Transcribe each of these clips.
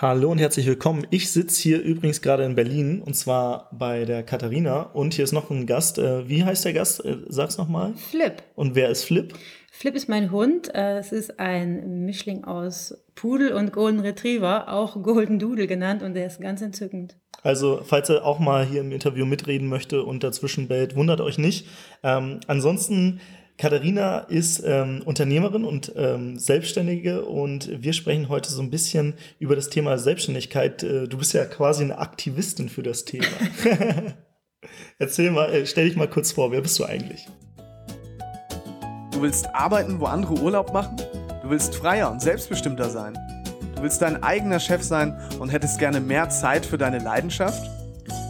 Hallo und herzlich willkommen. Ich sitze hier übrigens gerade in Berlin und zwar bei der Katharina und hier ist noch ein Gast. Äh, wie heißt der Gast? Äh, sag's nochmal. Flip. Und wer ist Flip? Flip ist mein Hund. Äh, es ist ein Mischling aus Pudel und Golden Retriever, auch Golden Doodle genannt und der ist ganz entzückend. Also, falls er auch mal hier im Interview mitreden möchte und dazwischen bellt, wundert euch nicht. Ähm, ansonsten Katharina ist ähm, Unternehmerin und ähm, Selbstständige und wir sprechen heute so ein bisschen über das Thema Selbstständigkeit. Äh, du bist ja quasi eine Aktivistin für das Thema. Erzähl mal, äh, stell dich mal kurz vor, wer bist du eigentlich? Du willst arbeiten, wo andere Urlaub machen? Du willst freier und selbstbestimmter sein? Du willst dein eigener Chef sein und hättest gerne mehr Zeit für deine Leidenschaft?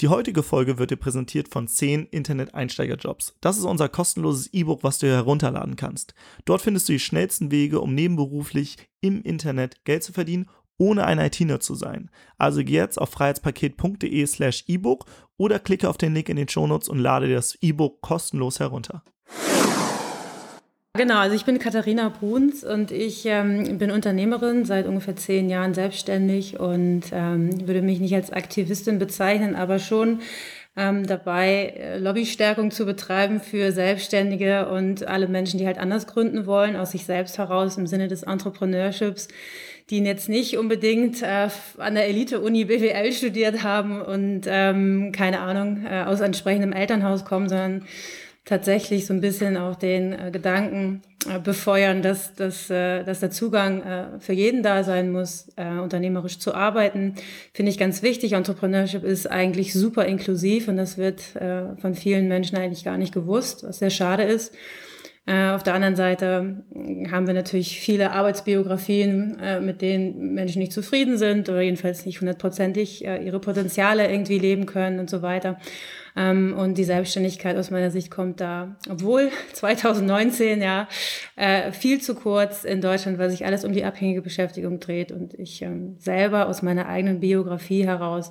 Die heutige Folge wird dir präsentiert von 10 Internet-Einsteigerjobs. Das ist unser kostenloses E-Book, was du herunterladen kannst. Dort findest du die schnellsten Wege, um nebenberuflich im Internet Geld zu verdienen, ohne ein IT-Nerd zu sein. Also geh jetzt auf freiheitspaket.de slash E-Book oder klicke auf den Link in den Shownotes und lade dir das E-Book kostenlos herunter. Genau, also ich bin Katharina Bruns und ich ähm, bin Unternehmerin, seit ungefähr zehn Jahren selbstständig und ähm, würde mich nicht als Aktivistin bezeichnen, aber schon ähm, dabei, äh, Lobbystärkung zu betreiben für Selbstständige und alle Menschen, die halt anders gründen wollen, aus sich selbst heraus im Sinne des Entrepreneurships, die jetzt nicht unbedingt äh, an der Elite-Uni BWL studiert haben und ähm, keine Ahnung, äh, aus entsprechendem Elternhaus kommen, sondern tatsächlich so ein bisschen auch den äh, Gedanken äh, befeuern, dass, dass, äh, dass der Zugang äh, für jeden da sein muss, äh, unternehmerisch zu arbeiten. Finde ich ganz wichtig. Entrepreneurship ist eigentlich super inklusiv und das wird äh, von vielen Menschen eigentlich gar nicht gewusst, was sehr schade ist. Auf der anderen Seite haben wir natürlich viele Arbeitsbiografien, mit denen Menschen nicht zufrieden sind oder jedenfalls nicht hundertprozentig ihre Potenziale irgendwie leben können und so weiter. Ähm, und die Selbstständigkeit aus meiner Sicht kommt da, obwohl 2019 ja äh, viel zu kurz in Deutschland, weil sich alles um die abhängige Beschäftigung dreht. Und ich ähm, selber aus meiner eigenen Biografie heraus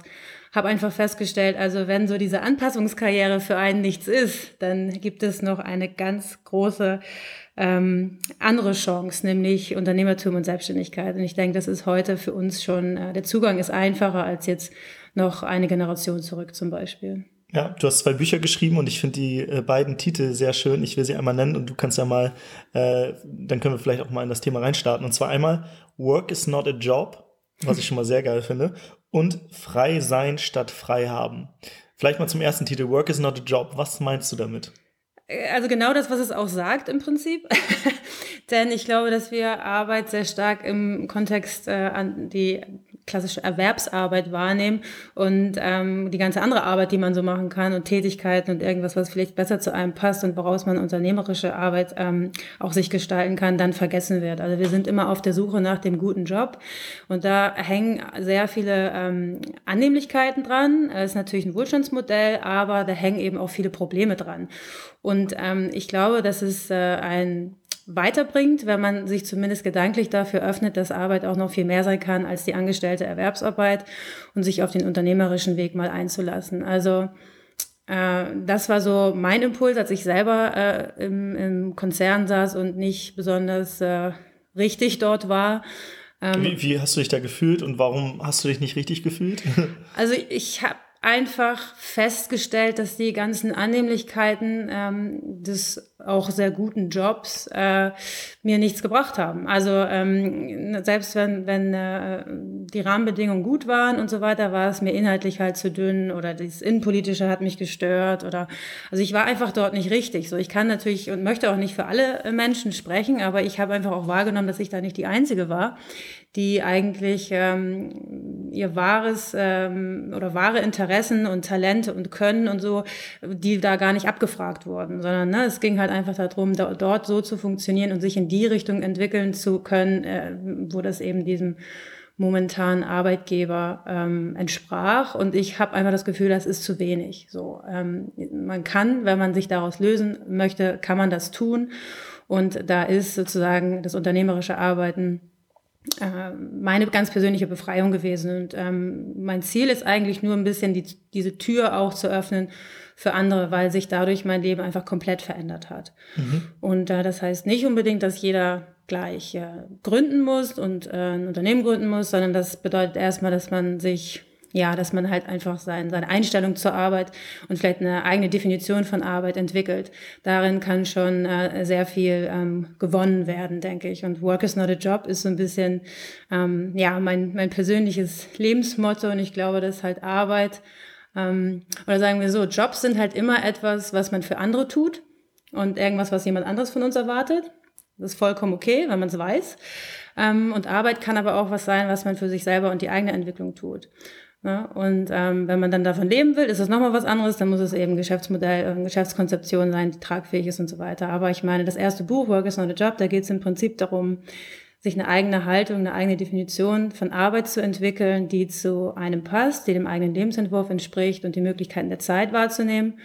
habe einfach festgestellt, also wenn so diese Anpassungskarriere für einen nichts ist, dann gibt es noch eine ganz große ähm, andere Chance, nämlich Unternehmertum und Selbstständigkeit. Und ich denke, das ist heute für uns schon, äh, der Zugang ist einfacher als jetzt noch eine Generation zurück zum Beispiel. Ja, du hast zwei Bücher geschrieben und ich finde die äh, beiden Titel sehr schön. Ich will sie einmal nennen und du kannst ja mal, äh, dann können wir vielleicht auch mal in das Thema reinstarten. Und zwar einmal Work is not a job, was ich schon mal sehr geil finde, und Frei sein statt frei haben. Vielleicht mal zum ersten Titel, Work is not a job. Was meinst du damit? Äh, also genau das, was es auch sagt im Prinzip. Denn ich glaube, dass wir Arbeit sehr stark im Kontext äh, an die klassische Erwerbsarbeit wahrnehmen und ähm, die ganze andere Arbeit, die man so machen kann und Tätigkeiten und irgendwas, was vielleicht besser zu einem passt und woraus man unternehmerische Arbeit ähm, auch sich gestalten kann, dann vergessen wird. Also wir sind immer auf der Suche nach dem guten Job und da hängen sehr viele ähm, Annehmlichkeiten dran. Es ist natürlich ein Wohlstandsmodell, aber da hängen eben auch viele Probleme dran. Und ähm, ich glaube, das ist äh, ein weiterbringt, wenn man sich zumindest gedanklich dafür öffnet, dass Arbeit auch noch viel mehr sein kann als die angestellte Erwerbsarbeit und sich auf den unternehmerischen Weg mal einzulassen. Also äh, das war so mein Impuls, als ich selber äh, im, im Konzern saß und nicht besonders äh, richtig dort war. Ähm, wie, wie hast du dich da gefühlt und warum hast du dich nicht richtig gefühlt? also ich habe einfach festgestellt, dass die ganzen Annehmlichkeiten ähm, des auch sehr guten Jobs äh, mir nichts gebracht haben. Also ähm, selbst wenn, wenn äh, die Rahmenbedingungen gut waren und so weiter, war es mir inhaltlich halt zu dünn oder das Innenpolitische hat mich gestört oder also ich war einfach dort nicht richtig. So, ich kann natürlich und möchte auch nicht für alle Menschen sprechen, aber ich habe einfach auch wahrgenommen, dass ich da nicht die Einzige war, die eigentlich ähm, ihr wahres ähm, oder wahre Interessen und Talente und Können und so, die da gar nicht abgefragt wurden, sondern ne, es ging halt einfach darum, da, dort so zu funktionieren und sich in die Richtung entwickeln zu können, äh, wo das eben diesem momentanen Arbeitgeber ähm, entsprach. Und ich habe einfach das Gefühl, das ist zu wenig. So, ähm, man kann, wenn man sich daraus lösen möchte, kann man das tun. Und da ist sozusagen das unternehmerische Arbeiten meine ganz persönliche Befreiung gewesen. Und ähm, mein Ziel ist eigentlich nur ein bisschen die, diese Tür auch zu öffnen für andere, weil sich dadurch mein Leben einfach komplett verändert hat. Mhm. Und äh, das heißt nicht unbedingt, dass jeder gleich äh, gründen muss und äh, ein Unternehmen gründen muss, sondern das bedeutet erstmal, dass man sich ja, dass man halt einfach sein, seine Einstellung zur Arbeit und vielleicht eine eigene Definition von Arbeit entwickelt. Darin kann schon äh, sehr viel ähm, gewonnen werden, denke ich. Und Work is not a job ist so ein bisschen, ähm, ja, mein, mein persönliches Lebensmotto. Und ich glaube, dass halt Arbeit, ähm, oder sagen wir so, Jobs sind halt immer etwas, was man für andere tut und irgendwas, was jemand anderes von uns erwartet. Das ist vollkommen okay, wenn man es weiß. Ähm, und Arbeit kann aber auch was sein, was man für sich selber und die eigene Entwicklung tut. Ja, und ähm, wenn man dann davon leben will, ist das nochmal was anderes. Dann muss es eben Geschäftsmodell, äh, Geschäftskonzeption sein, die tragfähig ist und so weiter. Aber ich meine, das erste Buch, Work is not a Job, da geht es im Prinzip darum, sich eine eigene Haltung, eine eigene Definition von Arbeit zu entwickeln, die zu einem passt, die dem eigenen Lebensentwurf entspricht und die Möglichkeiten der Zeit wahrzunehmen.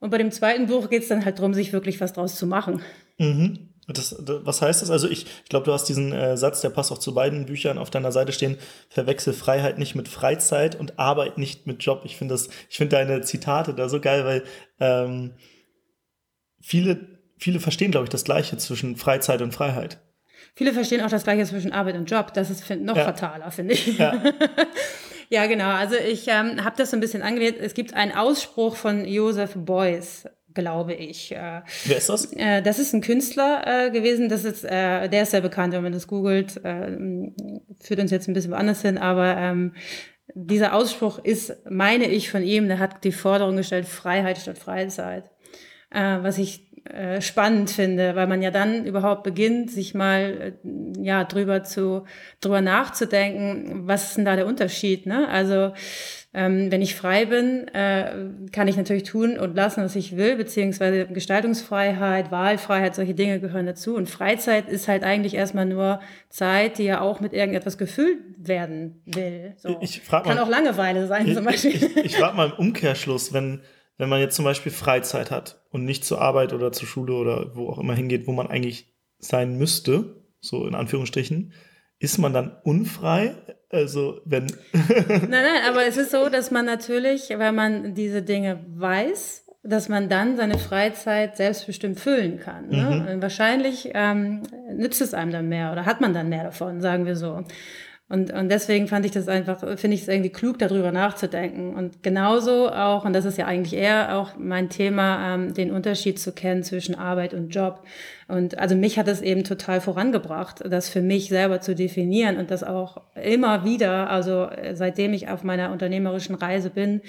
Und bei dem zweiten Buch geht es dann halt darum, sich wirklich was draus zu machen. Mhm. Das, was heißt das? Also ich, ich glaube, du hast diesen äh, Satz, der passt auch zu beiden Büchern auf deiner Seite stehen, verwechsel Freiheit nicht mit Freizeit und Arbeit nicht mit Job. Ich finde das, ich finde deine Zitate da so geil, weil ähm, viele, viele verstehen, glaube ich, das Gleiche zwischen Freizeit und Freiheit. Viele verstehen auch das Gleiche zwischen Arbeit und Job. Das ist find, noch ja. fataler, finde ich. Ja. ja. genau. Also ich ähm, habe das so ein bisschen angelegt. Es gibt einen Ausspruch von Joseph Beuys glaube ich. Äh, Wer ist das? Äh, das ist ein Künstler äh, gewesen. Das ist, äh, der ist sehr bekannt, wenn man das googelt. Äh, führt uns jetzt ein bisschen woanders hin, aber ähm, dieser Ausspruch ist, meine ich, von ihm, der hat die Forderung gestellt, Freiheit statt Freizeit. Äh, was ich spannend finde, weil man ja dann überhaupt beginnt, sich mal ja drüber zu drüber nachzudenken, was ist denn da der Unterschied? Ne? Also ähm, wenn ich frei bin, äh, kann ich natürlich tun und lassen, was ich will, beziehungsweise Gestaltungsfreiheit, Wahlfreiheit, solche Dinge gehören dazu. Und Freizeit ist halt eigentlich erstmal nur Zeit, die ja auch mit irgendetwas gefüllt werden will. So. Ich frag mal, kann auch Langeweile sein ich, zum Beispiel. Ich, ich, ich frage mal im Umkehrschluss, wenn, wenn man jetzt zum Beispiel Freizeit hat und nicht zur Arbeit oder zur Schule oder wo auch immer hingeht, wo man eigentlich sein müsste, so in Anführungsstrichen, ist man dann unfrei? Also, wenn. nein, nein, aber es ist so, dass man natürlich, wenn man diese Dinge weiß, dass man dann seine Freizeit selbstbestimmt füllen kann. Ne? Mhm. Wahrscheinlich ähm, nützt es einem dann mehr oder hat man dann mehr davon, sagen wir so. Und, und deswegen fand ich das einfach, finde ich es irgendwie klug, darüber nachzudenken. Und genauso auch, und das ist ja eigentlich eher auch mein Thema, ähm, den Unterschied zu kennen zwischen Arbeit und Job. Und also mich hat es eben total vorangebracht, das für mich selber zu definieren und das auch immer wieder, also äh, seitdem ich auf meiner unternehmerischen Reise bin,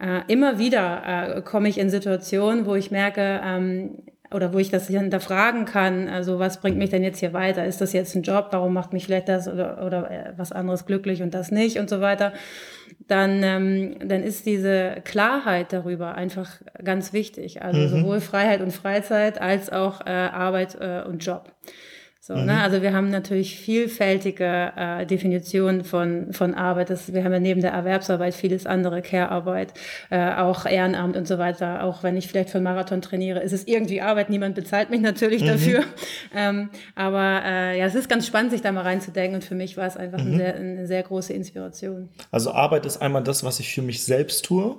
äh, immer wieder äh, komme ich in Situationen, wo ich merke, ähm, oder wo ich das hinterfragen kann, also was bringt mich denn jetzt hier weiter? Ist das jetzt ein Job? Warum macht mich vielleicht das oder, oder äh, was anderes glücklich und das nicht und so weiter? Dann, ähm, dann ist diese Klarheit darüber einfach ganz wichtig. Also mhm. sowohl Freiheit und Freizeit als auch äh, Arbeit äh, und Job. So, ne? mhm. ne? Also wir haben natürlich vielfältige äh, Definitionen von, von Arbeit. Das, wir haben ja neben der Erwerbsarbeit vieles andere, Care-Arbeit, äh, auch Ehrenamt und so weiter. Auch wenn ich vielleicht für einen Marathon trainiere, ist es irgendwie Arbeit. Niemand bezahlt mich natürlich mhm. dafür. Ähm, aber äh, ja, es ist ganz spannend, sich da mal reinzudenken. Und für mich war es einfach mhm. eine, sehr, eine sehr große Inspiration. Also Arbeit ist einmal das, was ich für mich selbst tue.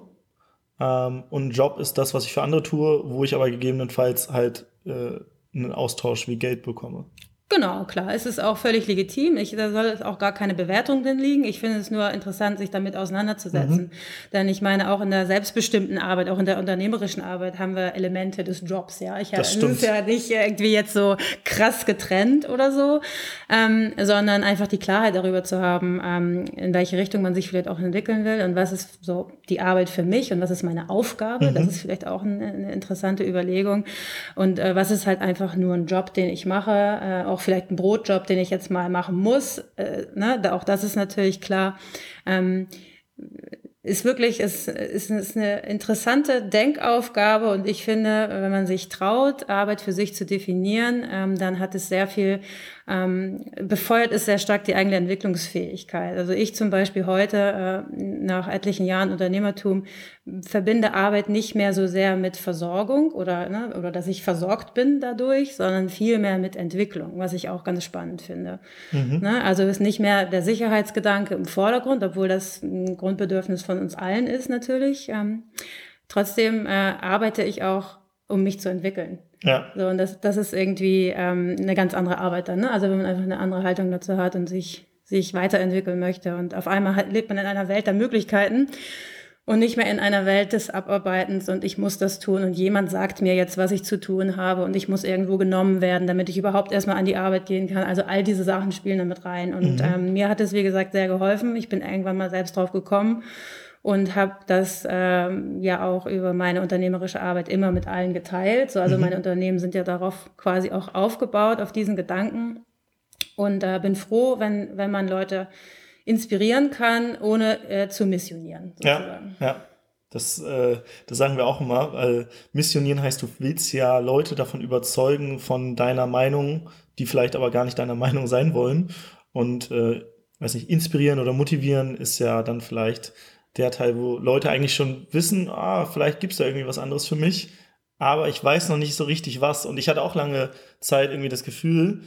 Ähm, und Job ist das, was ich für andere tue, wo ich aber gegebenenfalls halt äh, einen Austausch wie Geld bekomme. Genau, klar. Es ist auch völlig legitim. Ich, da soll auch gar keine Bewertung drin liegen. Ich finde es nur interessant, sich damit auseinanderzusetzen. Mhm. Denn ich meine, auch in der selbstbestimmten Arbeit, auch in der unternehmerischen Arbeit haben wir Elemente des Jobs. Ja, ich das ist ja nicht irgendwie jetzt so krass getrennt oder so, ähm, sondern einfach die Klarheit darüber zu haben, ähm, in welche Richtung man sich vielleicht auch entwickeln will und was ist so die Arbeit für mich und was ist meine Aufgabe. Mhm. Das ist vielleicht auch eine, eine interessante Überlegung. Und äh, was ist halt einfach nur ein Job, den ich mache, äh, auch vielleicht ein Brotjob, den ich jetzt mal machen muss. Äh, ne? Auch das ist natürlich klar. Ähm, ist wirklich, ist, ist, ist eine interessante Denkaufgabe und ich finde, wenn man sich traut, Arbeit für sich zu definieren, ähm, dann hat es sehr viel ähm, befeuert es sehr stark die eigene Entwicklungsfähigkeit. Also ich zum Beispiel heute, äh, nach etlichen Jahren Unternehmertum, verbinde Arbeit nicht mehr so sehr mit Versorgung oder, ne, oder dass ich versorgt bin dadurch, sondern viel mehr mit Entwicklung, was ich auch ganz spannend finde. Mhm. Ne, also ist nicht mehr der Sicherheitsgedanke im Vordergrund, obwohl das ein Grundbedürfnis von uns allen ist natürlich. Ähm, trotzdem äh, arbeite ich auch, um mich zu entwickeln. Ja. So, und das, das ist irgendwie ähm, eine ganz andere Arbeit dann. Ne? Also wenn man einfach eine andere Haltung dazu hat und sich, sich weiterentwickeln möchte. Und auf einmal hat, lebt man in einer Welt der Möglichkeiten und nicht mehr in einer Welt des Abarbeitens und ich muss das tun und jemand sagt mir jetzt, was ich zu tun habe und ich muss irgendwo genommen werden, damit ich überhaupt erstmal an die Arbeit gehen kann. Also all diese Sachen spielen damit rein. Und mhm. ähm, mir hat es, wie gesagt, sehr geholfen. Ich bin irgendwann mal selbst drauf gekommen und habe das ähm, ja auch über meine unternehmerische Arbeit immer mit allen geteilt. So, also mhm. meine Unternehmen sind ja darauf quasi auch aufgebaut, auf diesen Gedanken. Und äh, bin froh, wenn, wenn man Leute inspirieren kann, ohne äh, zu missionieren. Sozusagen. Ja, ja. Das, äh, das sagen wir auch immer, weil missionieren heißt, du willst ja Leute davon überzeugen von deiner Meinung, die vielleicht aber gar nicht deiner Meinung sein wollen. Und äh, weiß nicht, inspirieren oder motivieren ist ja dann vielleicht der Teil, wo Leute eigentlich schon wissen, ah, vielleicht gibt es da irgendwie was anderes für mich, aber ich weiß noch nicht so richtig was. Und ich hatte auch lange Zeit irgendwie das Gefühl,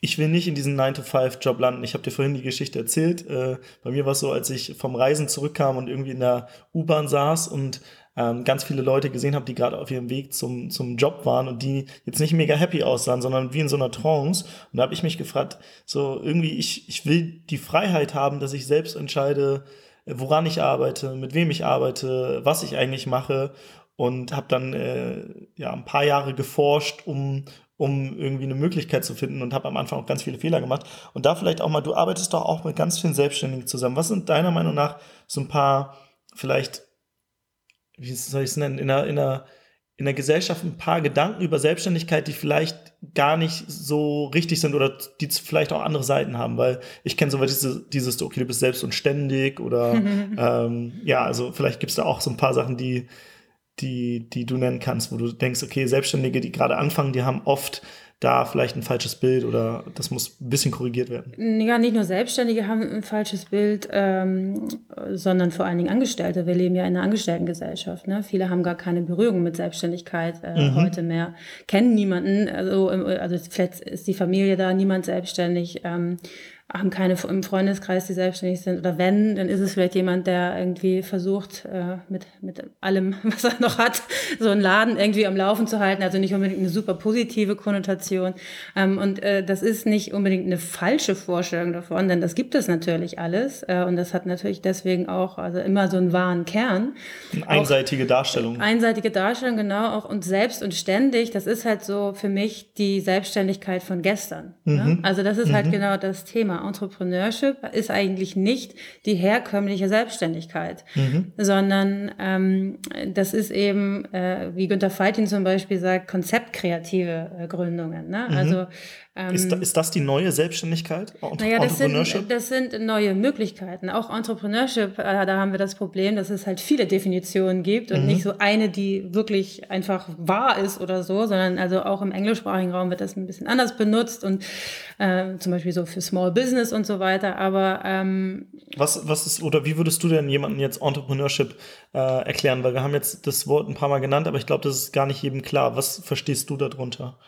ich will nicht in diesen 9-to-5-Job landen. Ich habe dir vorhin die Geschichte erzählt. Äh, bei mir war es so, als ich vom Reisen zurückkam und irgendwie in der U-Bahn saß und ähm, ganz viele Leute gesehen habe, die gerade auf ihrem Weg zum, zum Job waren und die jetzt nicht mega happy aussahen, sondern wie in so einer Trance. Und da habe ich mich gefragt, so irgendwie, ich, ich will die Freiheit haben, dass ich selbst entscheide, woran ich arbeite, mit wem ich arbeite, was ich eigentlich mache und habe dann äh, ja ein paar Jahre geforscht, um um irgendwie eine Möglichkeit zu finden und habe am Anfang auch ganz viele Fehler gemacht. Und da vielleicht auch mal, du arbeitest doch auch mit ganz vielen Selbstständigen zusammen. Was sind deiner Meinung nach so ein paar vielleicht, wie soll ich es nennen, in einer, in einer in der Gesellschaft ein paar Gedanken über Selbstständigkeit, die vielleicht gar nicht so richtig sind oder die vielleicht auch andere Seiten haben, weil ich kenne so diese, dieses, okay, du bist selbst und ständig oder ähm, ja, also vielleicht gibt es da auch so ein paar Sachen, die, die, die du nennen kannst, wo du denkst, okay, Selbstständige, die gerade anfangen, die haben oft da vielleicht ein falsches Bild oder das muss ein bisschen korrigiert werden? Ja, nicht nur Selbstständige haben ein falsches Bild, ähm, sondern vor allen Dingen Angestellte. Wir leben ja in einer Angestelltengesellschaft. Ne? Viele haben gar keine Berührung mit Selbstständigkeit äh, mhm. heute mehr, kennen niemanden. Also, also vielleicht ist die Familie da, niemand selbstständig. Ähm, haben keine im Freundeskreis, die selbstständig sind. Oder wenn, dann ist es vielleicht jemand, der irgendwie versucht, äh, mit, mit allem, was er noch hat, so einen Laden irgendwie am Laufen zu halten. Also nicht unbedingt eine super positive Konnotation. Ähm, und äh, das ist nicht unbedingt eine falsche Vorstellung davon, denn das gibt es natürlich alles. Äh, und das hat natürlich deswegen auch also immer so einen wahren Kern. Eine einseitige auch, Darstellung. Einseitige Darstellung, genau. Auch und selbst und ständig, das ist halt so für mich die Selbstständigkeit von gestern. Ne? Mhm. Ne? Also das ist halt mhm. halt genau das Thema. Entrepreneurship ist eigentlich nicht die herkömmliche Selbstständigkeit, mhm. sondern ähm, das ist eben, äh, wie Günter Faltin zum Beispiel sagt, konzeptkreative äh, Gründungen. Ne? Mhm. Also ähm, ist, ist das die neue Selbstständigkeit? Naja, das sind, das sind neue Möglichkeiten. Auch Entrepreneurship, äh, da haben wir das Problem, dass es halt viele Definitionen gibt und mhm. nicht so eine, die wirklich einfach wahr ist oder so, sondern also auch im englischsprachigen Raum wird das ein bisschen anders benutzt und äh, zum Beispiel so für Small Business und so weiter. Aber ähm, was, was ist, oder wie würdest du denn jemanden jetzt Entrepreneurship äh, erklären? Weil wir haben jetzt das Wort ein paar Mal genannt, aber ich glaube, das ist gar nicht jedem klar. Was verstehst du darunter?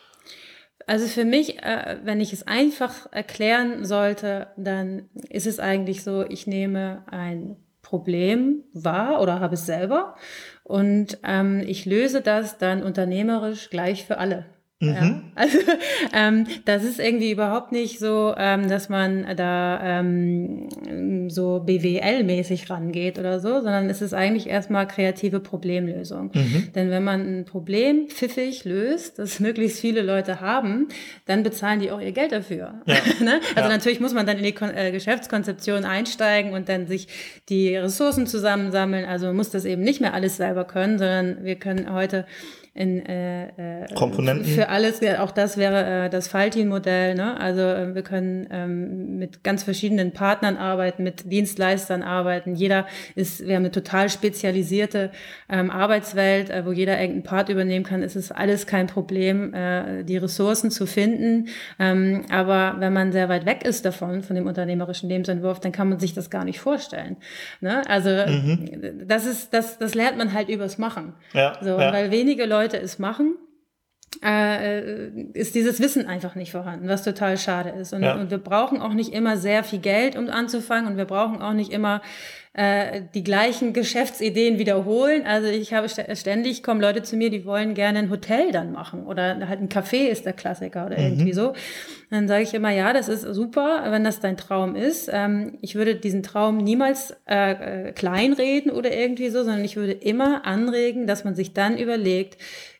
Also für mich, äh, wenn ich es einfach erklären sollte, dann ist es eigentlich so, ich nehme ein Problem wahr oder habe es selber und ähm, ich löse das dann unternehmerisch gleich für alle. Mhm. Ja, also ähm, das ist irgendwie überhaupt nicht so, ähm, dass man da ähm, so BWL-mäßig rangeht oder so, sondern es ist eigentlich erstmal kreative Problemlösung. Mhm. Denn wenn man ein Problem pfiffig löst, das möglichst viele Leute haben, dann bezahlen die auch ihr Geld dafür. Ja. ne? Also ja. natürlich muss man dann in die Kon äh, Geschäftskonzeption einsteigen und dann sich die Ressourcen zusammensammeln. Also man muss das eben nicht mehr alles selber können, sondern wir können heute in äh, äh, Komponenten. für alles, auch das wäre äh, das Faltin-Modell. Ne? Also äh, wir können ähm, mit ganz verschiedenen Partnern arbeiten, mit Dienstleistern arbeiten. Jeder ist, wir haben eine total spezialisierte ähm, Arbeitswelt, äh, wo jeder irgendeinen Part übernehmen kann. Es ist alles kein Problem, äh, die Ressourcen zu finden. Ähm, aber wenn man sehr weit weg ist davon, von dem unternehmerischen Lebensentwurf, dann kann man sich das gar nicht vorstellen. Ne? Also mhm. das ist, das, das lernt man halt übers Machen. Ja, so, ja. weil wenige Leute es machen äh, ist dieses Wissen einfach nicht vorhanden, was total schade ist. Und, ja. und, wir brauchen auch nicht immer sehr viel Geld, um anzufangen. Und wir brauchen auch nicht immer äh, die gleichen Geschäftsideen wiederholen. Also ich habe ständig kommen Leute zu mir, die wollen gerne ein Hotel dann machen oder halt ein Café ist der Klassiker oder mhm. irgendwie so. Dann sage ich immer, ja, das ist super, wenn das dein Traum ist. Ähm, ich würde diesen Traum niemals äh, äh kleinreden oder irgendwie so, sondern ich würde immer anregen, dass man sich dann überlegt,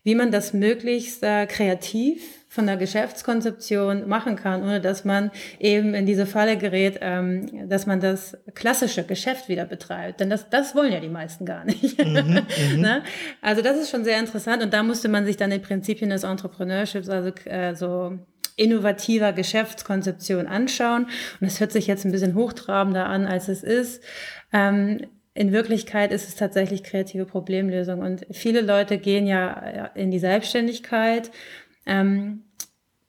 wie man das möglichst äh, kreativ von der Geschäftskonzeption machen kann, ohne dass man eben in diese Falle gerät, ähm, dass man das klassische Geschäft wieder betreibt. Denn das, das wollen ja die meisten gar nicht. Mhm, mhm. ne? Also das ist schon sehr interessant und da musste man sich dann die Prinzipien des Entrepreneurships, also äh, so innovativer Geschäftskonzeption anschauen. Und das hört sich jetzt ein bisschen hochtrabender an, als es ist. Ähm, in Wirklichkeit ist es tatsächlich kreative Problemlösung. Und viele Leute gehen ja in die Selbstständigkeit ähm,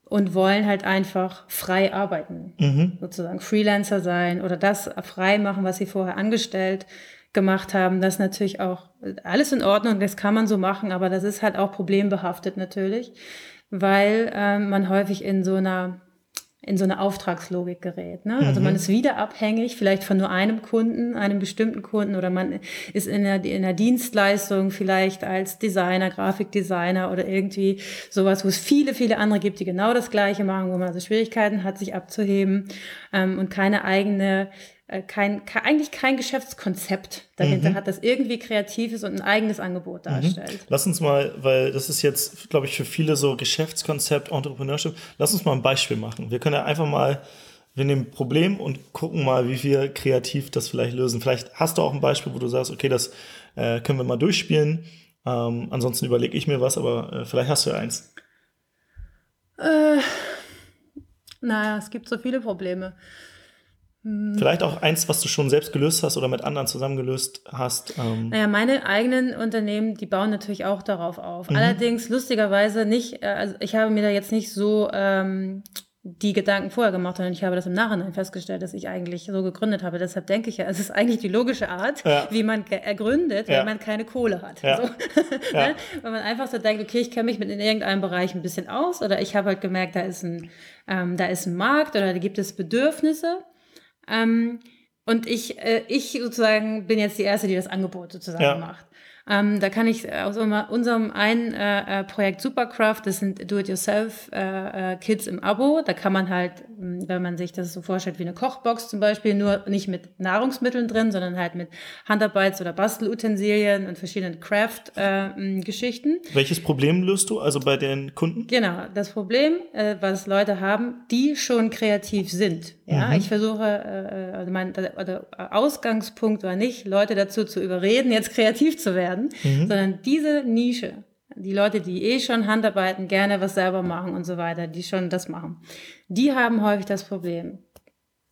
und wollen halt einfach frei arbeiten, mhm. sozusagen Freelancer sein oder das frei machen, was sie vorher angestellt gemacht haben. Das ist natürlich auch alles in Ordnung, das kann man so machen, aber das ist halt auch problembehaftet natürlich, weil ähm, man häufig in so einer in so eine Auftragslogik gerät. Ne? Also man mhm. ist wieder abhängig, vielleicht von nur einem Kunden, einem bestimmten Kunden, oder man ist in der, in der Dienstleistung vielleicht als Designer, Grafikdesigner oder irgendwie sowas, wo es viele, viele andere gibt, die genau das Gleiche machen, wo man also Schwierigkeiten hat, sich abzuheben ähm, und keine eigene kein, kein, eigentlich kein Geschäftskonzept dahinter mhm. hat, das irgendwie kreativ ist und ein eigenes Angebot mhm. darstellt. Mhm. Lass uns mal, weil das ist jetzt, glaube ich, für viele so Geschäftskonzept, Entrepreneurship, lass uns mal ein Beispiel machen. Wir können ja einfach mal, wir nehmen ein Problem und gucken mal, wie wir kreativ das vielleicht lösen. Vielleicht hast du auch ein Beispiel, wo du sagst, okay, das äh, können wir mal durchspielen. Ähm, ansonsten überlege ich mir was, aber äh, vielleicht hast du ja eins. Äh, naja, es gibt so viele Probleme. Hm. Vielleicht auch eins, was du schon selbst gelöst hast oder mit anderen zusammen gelöst hast. Ähm. Naja, meine eigenen Unternehmen, die bauen natürlich auch darauf auf. Mhm. Allerdings lustigerweise nicht, äh, also ich habe mir da jetzt nicht so ähm, die Gedanken vorher gemacht, sondern ich habe das im Nachhinein festgestellt, dass ich eigentlich so gegründet habe. Deshalb denke ich ja, es ist eigentlich die logische Art, ja. wie man gründet, ja. wenn man keine Kohle hat. Ja. So. Ne? Wenn man einfach so denkt, okay, ich kenne mich mit in irgendeinem Bereich ein bisschen aus oder ich habe halt gemerkt, da ist ein, ähm, da ist ein Markt oder da gibt es Bedürfnisse ähm, und ich, äh, ich sozusagen bin jetzt die Erste, die das Angebot sozusagen ja. macht. Ähm, da kann ich aus unserem einen äh, äh, Projekt Supercraft, das sind Do-it-yourself-Kits äh, äh im Abo. Da kann man halt, hm, wenn man sich das so vorstellt wie eine Kochbox zum Beispiel, nur nicht mit Nahrungsmitteln drin, sondern halt mit Handarbeits- oder Bastelutensilien und verschiedenen Craft-Geschichten. Äh, Welches Problem löst du also bei den Kunden? Genau, das Problem, äh, was Leute haben, die schon kreativ sind. Ja, mhm. ich versuche, also mein der Ausgangspunkt war nicht, Leute dazu zu überreden, jetzt kreativ zu werden werden, mhm. sondern diese Nische, die Leute, die eh schon Handarbeiten, gerne was selber machen und so weiter, die schon das machen, die haben häufig das Problem,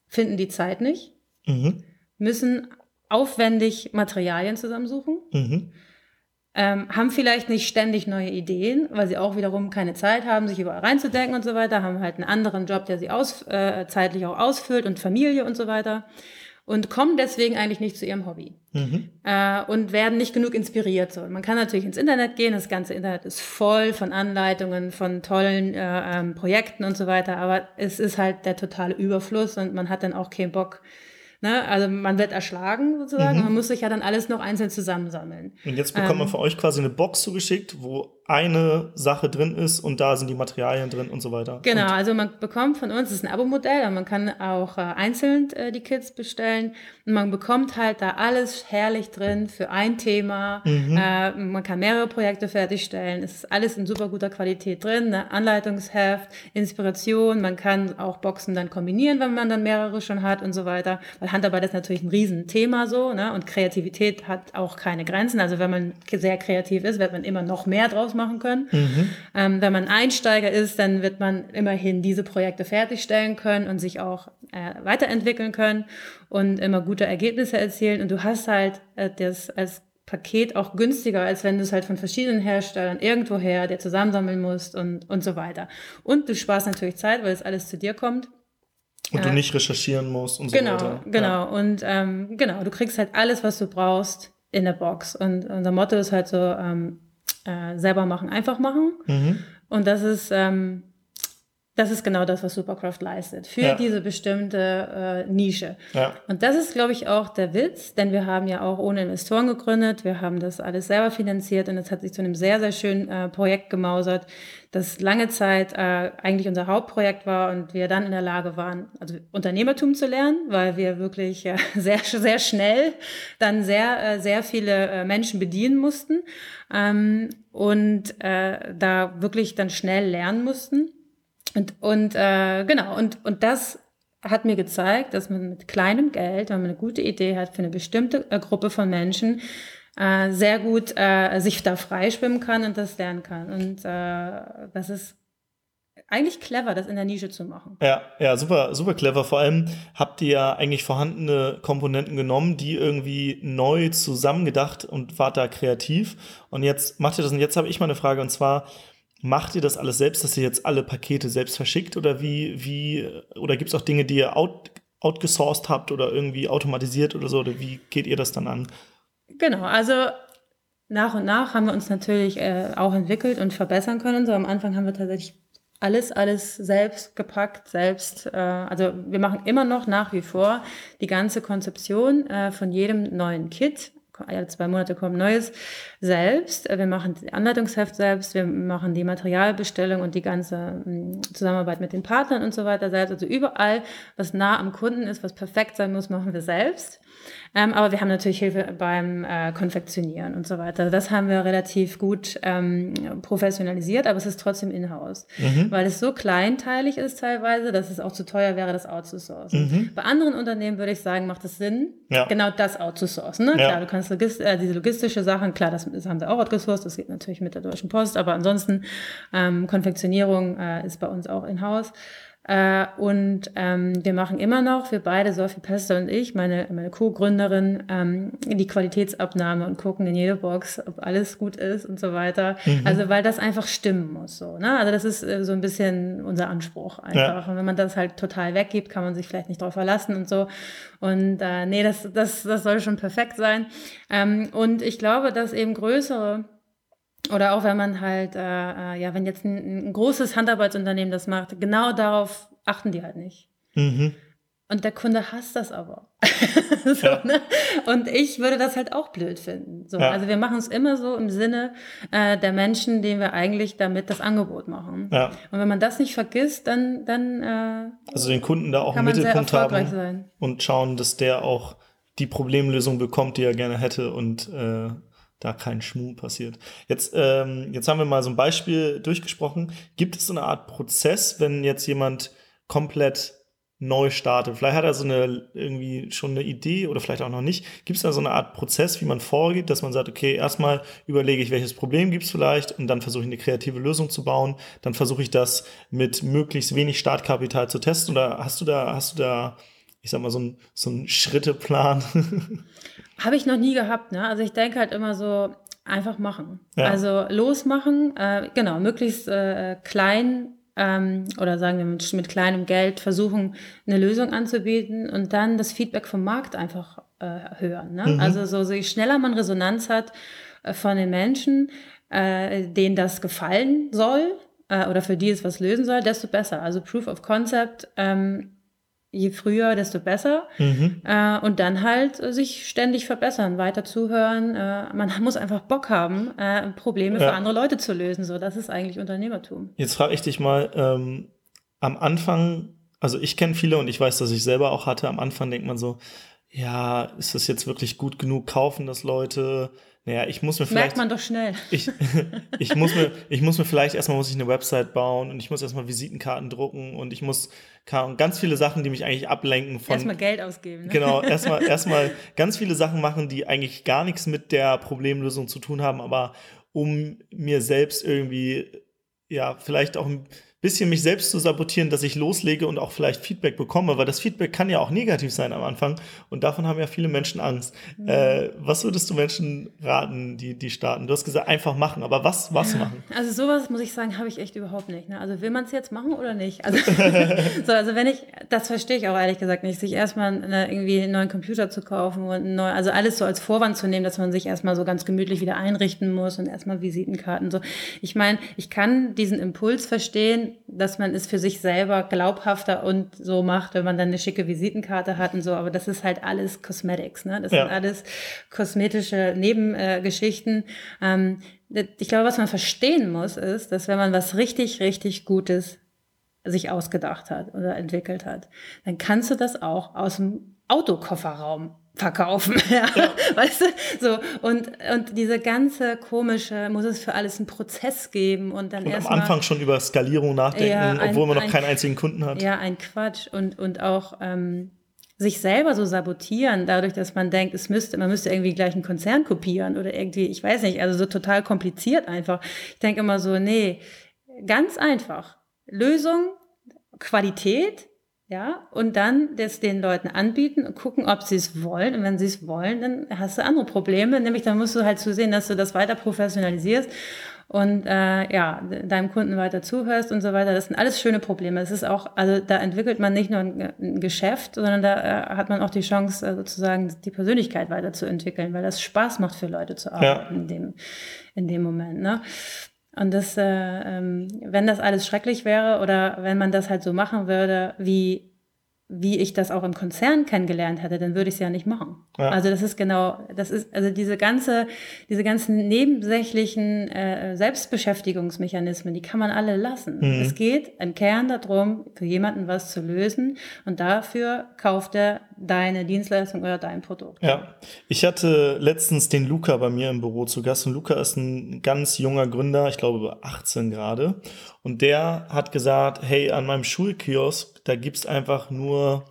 finden die Zeit nicht, mhm. müssen aufwendig Materialien zusammensuchen, mhm. ähm, haben vielleicht nicht ständig neue Ideen, weil sie auch wiederum keine Zeit haben, sich überall reinzudenken und so weiter, haben halt einen anderen Job, der sie aus, äh, zeitlich auch ausfüllt und Familie und so weiter und kommen deswegen eigentlich nicht zu ihrem Hobby mhm. äh, und werden nicht genug inspiriert. So. Man kann natürlich ins Internet gehen, das ganze Internet ist voll von Anleitungen, von tollen äh, ähm, Projekten und so weiter, aber es ist halt der totale Überfluss und man hat dann auch keinen Bock, Ne? Also man wird erschlagen sozusagen, mhm. man muss sich ja dann alles noch einzeln zusammensammeln. Und jetzt bekommt ähm, man von euch quasi eine Box zugeschickt, wo eine Sache drin ist und da sind die Materialien drin und so weiter. Genau, und also man bekommt von uns, das ist ein Abo-Modell, aber man kann auch äh, einzeln äh, die Kits bestellen und man bekommt halt da alles herrlich drin für ein Thema. Mhm. Äh, man kann mehrere Projekte fertigstellen, es ist alles in super guter Qualität drin, ne? Anleitungsheft, Inspiration, man kann auch Boxen dann kombinieren, wenn man dann mehrere schon hat und so weiter. Weil Handarbeit ist natürlich ein Riesenthema so ne? und Kreativität hat auch keine Grenzen. Also wenn man sehr kreativ ist, wird man immer noch mehr draus machen können. Mhm. Ähm, wenn man Einsteiger ist, dann wird man immerhin diese Projekte fertigstellen können und sich auch äh, weiterentwickeln können und immer gute Ergebnisse erzielen. Und du hast halt äh, das als Paket auch günstiger, als wenn du es halt von verschiedenen Herstellern irgendwoher der zusammensammeln musst und, und so weiter. Und du sparst natürlich Zeit, weil es alles zu dir kommt. Und du nicht recherchieren musst und so genau, weiter. Genau, genau. Und ähm, genau, du kriegst halt alles, was du brauchst in der Box. Und unser Motto ist halt so, ähm, äh, selber machen, einfach machen. Mhm. Und das ist, ähm, das ist genau das, was Supercraft leistet, für ja. diese bestimmte äh, Nische. Ja. Und das ist, glaube ich, auch der Witz, denn wir haben ja auch ohne Investoren gegründet, wir haben das alles selber finanziert und es hat sich zu einem sehr, sehr schönen äh, Projekt gemausert, das lange Zeit äh, eigentlich unser Hauptprojekt war und wir dann in der Lage waren, also Unternehmertum zu lernen, weil wir wirklich äh, sehr, sehr schnell dann sehr, äh, sehr viele äh, Menschen bedienen mussten ähm, und äh, da wirklich dann schnell lernen mussten. Und, und äh, genau, und, und das hat mir gezeigt, dass man mit kleinem Geld, wenn man eine gute Idee hat für eine bestimmte äh, Gruppe von Menschen, äh, sehr gut äh, sich da freischwimmen kann und das lernen kann. Und äh, das ist eigentlich clever, das in der Nische zu machen. Ja, ja, super, super clever. Vor allem habt ihr ja eigentlich vorhandene Komponenten genommen, die irgendwie neu zusammengedacht und wart da kreativ. Und jetzt macht ihr das. Und jetzt habe ich mal eine Frage und zwar, Macht ihr das alles selbst, dass ihr jetzt alle Pakete selbst verschickt oder wie, wie, oder gibt es auch Dinge, die ihr out, outgesourced habt oder irgendwie automatisiert oder so, oder wie geht ihr das dann an? Genau, also nach und nach haben wir uns natürlich äh, auch entwickelt und verbessern können. So am Anfang haben wir tatsächlich alles, alles selbst gepackt, selbst, äh, also wir machen immer noch nach wie vor die ganze Konzeption äh, von jedem neuen Kit alle zwei Monate kommt Neues selbst. Wir machen das Anleitungsheft selbst, wir machen die Materialbestellung und die ganze hm, Zusammenarbeit mit den Partnern und so weiter selbst. Also überall, was nah am Kunden ist, was perfekt sein muss, machen wir selbst. Ähm, aber wir haben natürlich Hilfe beim äh, Konfektionieren und so weiter. Das haben wir relativ gut ähm, professionalisiert, aber es ist trotzdem in-house, mhm. weil es so kleinteilig ist teilweise, dass es auch zu teuer wäre, das outzusourcen. Mhm. Bei anderen Unternehmen würde ich sagen, macht es Sinn, ja. genau das outzusourcen. Ne? Ja. Klar, du kannst Logist äh, diese logistische Sachen, klar, das, das haben sie auch outgesourced, das geht natürlich mit der Deutschen Post, aber ansonsten ähm, Konfektionierung äh, ist bei uns auch in-house. Äh, und ähm, wir machen immer noch, wir beide, Sophie Pester und ich, meine, meine Co-Gründerin, ähm, die Qualitätsabnahme und gucken in jede Box, ob alles gut ist und so weiter. Mhm. Also weil das einfach stimmen muss. So, ne? Also das ist äh, so ein bisschen unser Anspruch einfach. Ja. Und wenn man das halt total weggibt, kann man sich vielleicht nicht drauf verlassen und so. Und äh, nee, das, das, das soll schon perfekt sein. Ähm, und ich glaube, dass eben größere oder auch wenn man halt, äh, äh, ja, wenn jetzt ein, ein, großes Handarbeitsunternehmen das macht, genau darauf achten die halt nicht. Mhm. Und der Kunde hasst das aber. so, ja. ne? Und ich würde das halt auch blöd finden. So, ja. Also wir machen es immer so im Sinne äh, der Menschen, denen wir eigentlich damit das Angebot machen. Ja. Und wenn man das nicht vergisst, dann, dann äh, also den Kunden da auch im Mittelpunkt haben sein. und schauen, dass der auch die Problemlösung bekommt, die er gerne hätte und äh, da kein Schmuh passiert. Jetzt, ähm, jetzt haben wir mal so ein Beispiel durchgesprochen. Gibt es so eine Art Prozess, wenn jetzt jemand komplett neu startet? Vielleicht hat er so eine irgendwie schon eine Idee oder vielleicht auch noch nicht. Gibt es da so eine Art Prozess, wie man vorgeht, dass man sagt, okay, erstmal überlege ich, welches Problem gibt es vielleicht und dann versuche ich eine kreative Lösung zu bauen. Dann versuche ich das mit möglichst wenig Startkapital zu testen. Oder hast du da, hast du da, ich sag mal, so einen so einen Schritteplan? Habe ich noch nie gehabt, ne? Also ich denke halt immer so, einfach machen. Ja. Also losmachen, äh, genau, möglichst äh, klein ähm, oder sagen wir mit, mit, kleinem Geld versuchen, eine Lösung anzubieten und dann das Feedback vom Markt einfach äh, hören. Ne? Mhm. Also so, so je schneller man Resonanz hat äh, von den Menschen, äh, denen das gefallen soll äh, oder für die es was lösen soll, desto besser. Also Proof of Concept ähm, je früher, desto besser. Mhm. Äh, und dann halt äh, sich ständig verbessern, weiter zuhören. Äh, man muss einfach Bock haben, äh, Probleme ja. für andere Leute zu lösen. So, das ist eigentlich Unternehmertum. Jetzt frage ich dich mal, ähm, am Anfang, also ich kenne viele und ich weiß, dass ich selber auch hatte, am Anfang denkt man so, ja, ist das jetzt wirklich gut genug? Kaufen das Leute? Naja, ich muss mir vielleicht. merkt man doch schnell. Ich, ich, muss mir, ich muss mir vielleicht erstmal muss ich eine Website bauen und ich muss erstmal Visitenkarten drucken und ich muss ganz viele Sachen, die mich eigentlich ablenken von. Erstmal Geld ausgeben. Ne? Genau, erstmal erstmal ganz viele Sachen machen, die eigentlich gar nichts mit der Problemlösung zu tun haben, aber um mir selbst irgendwie, ja, vielleicht auch ein bisschen mich selbst zu sabotieren, dass ich loslege und auch vielleicht Feedback bekomme, weil das Feedback kann ja auch negativ sein am Anfang und davon haben ja viele Menschen Angst. Mhm. Äh, was würdest du Menschen raten, die, die starten? Du hast gesagt, einfach machen, aber was, was machen? Also sowas, muss ich sagen, habe ich echt überhaupt nicht. Ne? Also will man es jetzt machen oder nicht? Also, so, also wenn ich, das verstehe ich auch ehrlich gesagt nicht, sich erstmal eine, irgendwie einen neuen Computer zu kaufen und neu, also alles so als Vorwand zu nehmen, dass man sich erstmal so ganz gemütlich wieder einrichten muss und erstmal Visitenkarten so. Ich meine, ich kann diesen Impuls verstehen, dass man es für sich selber glaubhafter und so macht, wenn man dann eine schicke Visitenkarte hat und so. Aber das ist halt alles Cosmetics, ne? Das ja. sind alles kosmetische Nebengeschichten. Äh, ähm, ich glaube, was man verstehen muss, ist, dass wenn man was richtig, richtig Gutes sich ausgedacht hat oder entwickelt hat, dann kannst du das auch aus dem Autokofferraum verkaufen. Ja. ja. Weißt du? So, und, und diese ganze komische, muss es für alles einen Prozess geben und dann erst. Am Anfang schon über Skalierung nachdenken, ja, ein, obwohl man noch ein, keinen einzigen Kunden hat. Ja, ein Quatsch. Und, und auch ähm, sich selber so sabotieren, dadurch, dass man denkt, es müsste, man müsste irgendwie gleich einen Konzern kopieren oder irgendwie, ich weiß nicht, also so total kompliziert einfach. Ich denke immer so, nee, ganz einfach. Lösung, Qualität, ja, und dann das den Leuten anbieten und gucken, ob sie es wollen. Und wenn sie es wollen, dann hast du andere Probleme. Nämlich dann musst du halt zusehen, dass du das weiter professionalisierst und äh, ja, deinem Kunden weiter zuhörst und so weiter. Das sind alles schöne Probleme. Es ist auch, also da entwickelt man nicht nur ein, ein Geschäft, sondern da äh, hat man auch die Chance, äh, sozusagen die Persönlichkeit weiterzuentwickeln, weil das Spaß macht für Leute zu arbeiten ja. in, dem, in dem Moment. Ne? Und das, äh, ähm, wenn das alles schrecklich wäre oder wenn man das halt so machen würde, wie wie ich das auch im Konzern kennengelernt hätte, dann würde ich es ja nicht machen. Ja. Also das ist genau, das ist also diese ganze, diese ganzen nebensächlichen äh, Selbstbeschäftigungsmechanismen, die kann man alle lassen. Mhm. Es geht im Kern darum, für jemanden was zu lösen und dafür kauft er deine Dienstleistung oder dein Produkt. Ja, ich hatte letztens den Luca bei mir im Büro zu Gast und Luca ist ein ganz junger Gründer, ich glaube 18 gerade und der hat gesagt, hey, an meinem Schulkiosk, da gibt's einfach nur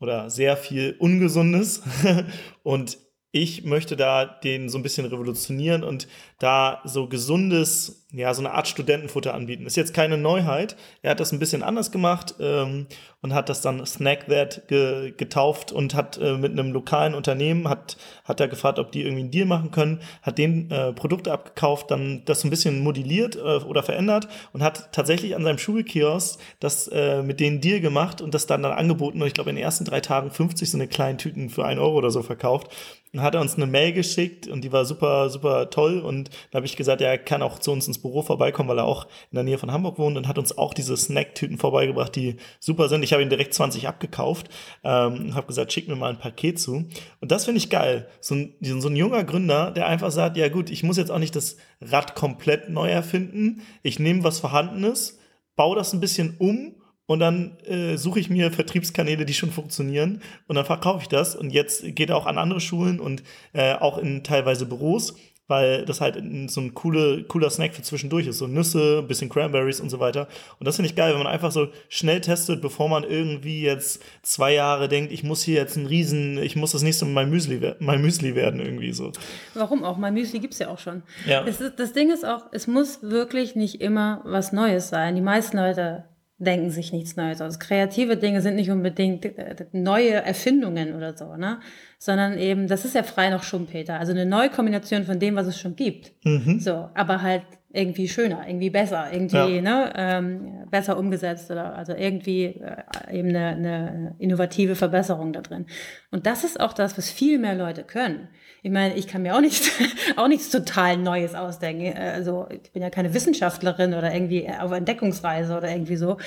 oder sehr viel Ungesundes. und ich möchte da den so ein bisschen revolutionieren und da so gesundes, ja, so eine Art Studentenfutter anbieten. Ist jetzt keine Neuheit. Er hat das ein bisschen anders gemacht ähm, und hat das dann Snack That ge getauft und hat äh, mit einem lokalen Unternehmen, hat, hat er gefragt, ob die irgendwie einen Deal machen können, hat den äh, Produkte abgekauft, dann das ein bisschen modelliert äh, oder verändert und hat tatsächlich an seinem Schulkiosk das äh, mit denen Deal gemacht und das dann, dann angeboten und ich glaube in den ersten drei Tagen 50 so eine kleinen Tüten für einen Euro oder so verkauft. Dann hat er uns eine Mail geschickt und die war super, super toll und da habe ich gesagt, er kann auch zu uns ins Büro vorbeikommen, weil er auch in der Nähe von Hamburg wohnt und hat uns auch diese Snacktüten vorbeigebracht, die super sind. Ich habe ihn direkt 20 abgekauft ähm, habe gesagt, schick mir mal ein Paket zu. Und das finde ich geil. So ein, so ein junger Gründer, der einfach sagt, ja gut, ich muss jetzt auch nicht das Rad komplett neu erfinden. Ich nehme was Vorhandenes, baue das ein bisschen um und dann äh, suche ich mir Vertriebskanäle, die schon funktionieren und dann verkaufe ich das. Und jetzt geht er auch an andere Schulen und äh, auch in teilweise Büros weil das halt so ein coole, cooler Snack für zwischendurch ist. So Nüsse, ein bisschen Cranberries und so weiter. Und das finde ich geil, wenn man einfach so schnell testet, bevor man irgendwie jetzt zwei Jahre denkt, ich muss hier jetzt einen riesen, ich muss das nächste Mal mein Müsli, mein Müsli werden irgendwie so. Warum auch? Mein Müsli gibt es ja auch schon. Ja. Ist, das Ding ist auch, es muss wirklich nicht immer was Neues sein. Die meisten Leute denken sich nichts Neues aus. Kreative Dinge sind nicht unbedingt äh, neue Erfindungen oder so, ne? Sondern eben, das ist ja frei noch Schumpeter. Also eine neue Kombination von dem, was es schon gibt. Mhm. So, aber halt irgendwie schöner, irgendwie besser, irgendwie ja. ne, ähm, besser umgesetzt oder also irgendwie äh, eben eine, eine innovative Verbesserung da drin. Und das ist auch das, was viel mehr Leute können. Ich meine, ich kann mir auch nichts, auch nichts total Neues ausdenken. Also ich bin ja keine Wissenschaftlerin oder irgendwie auf Entdeckungsreise oder irgendwie so,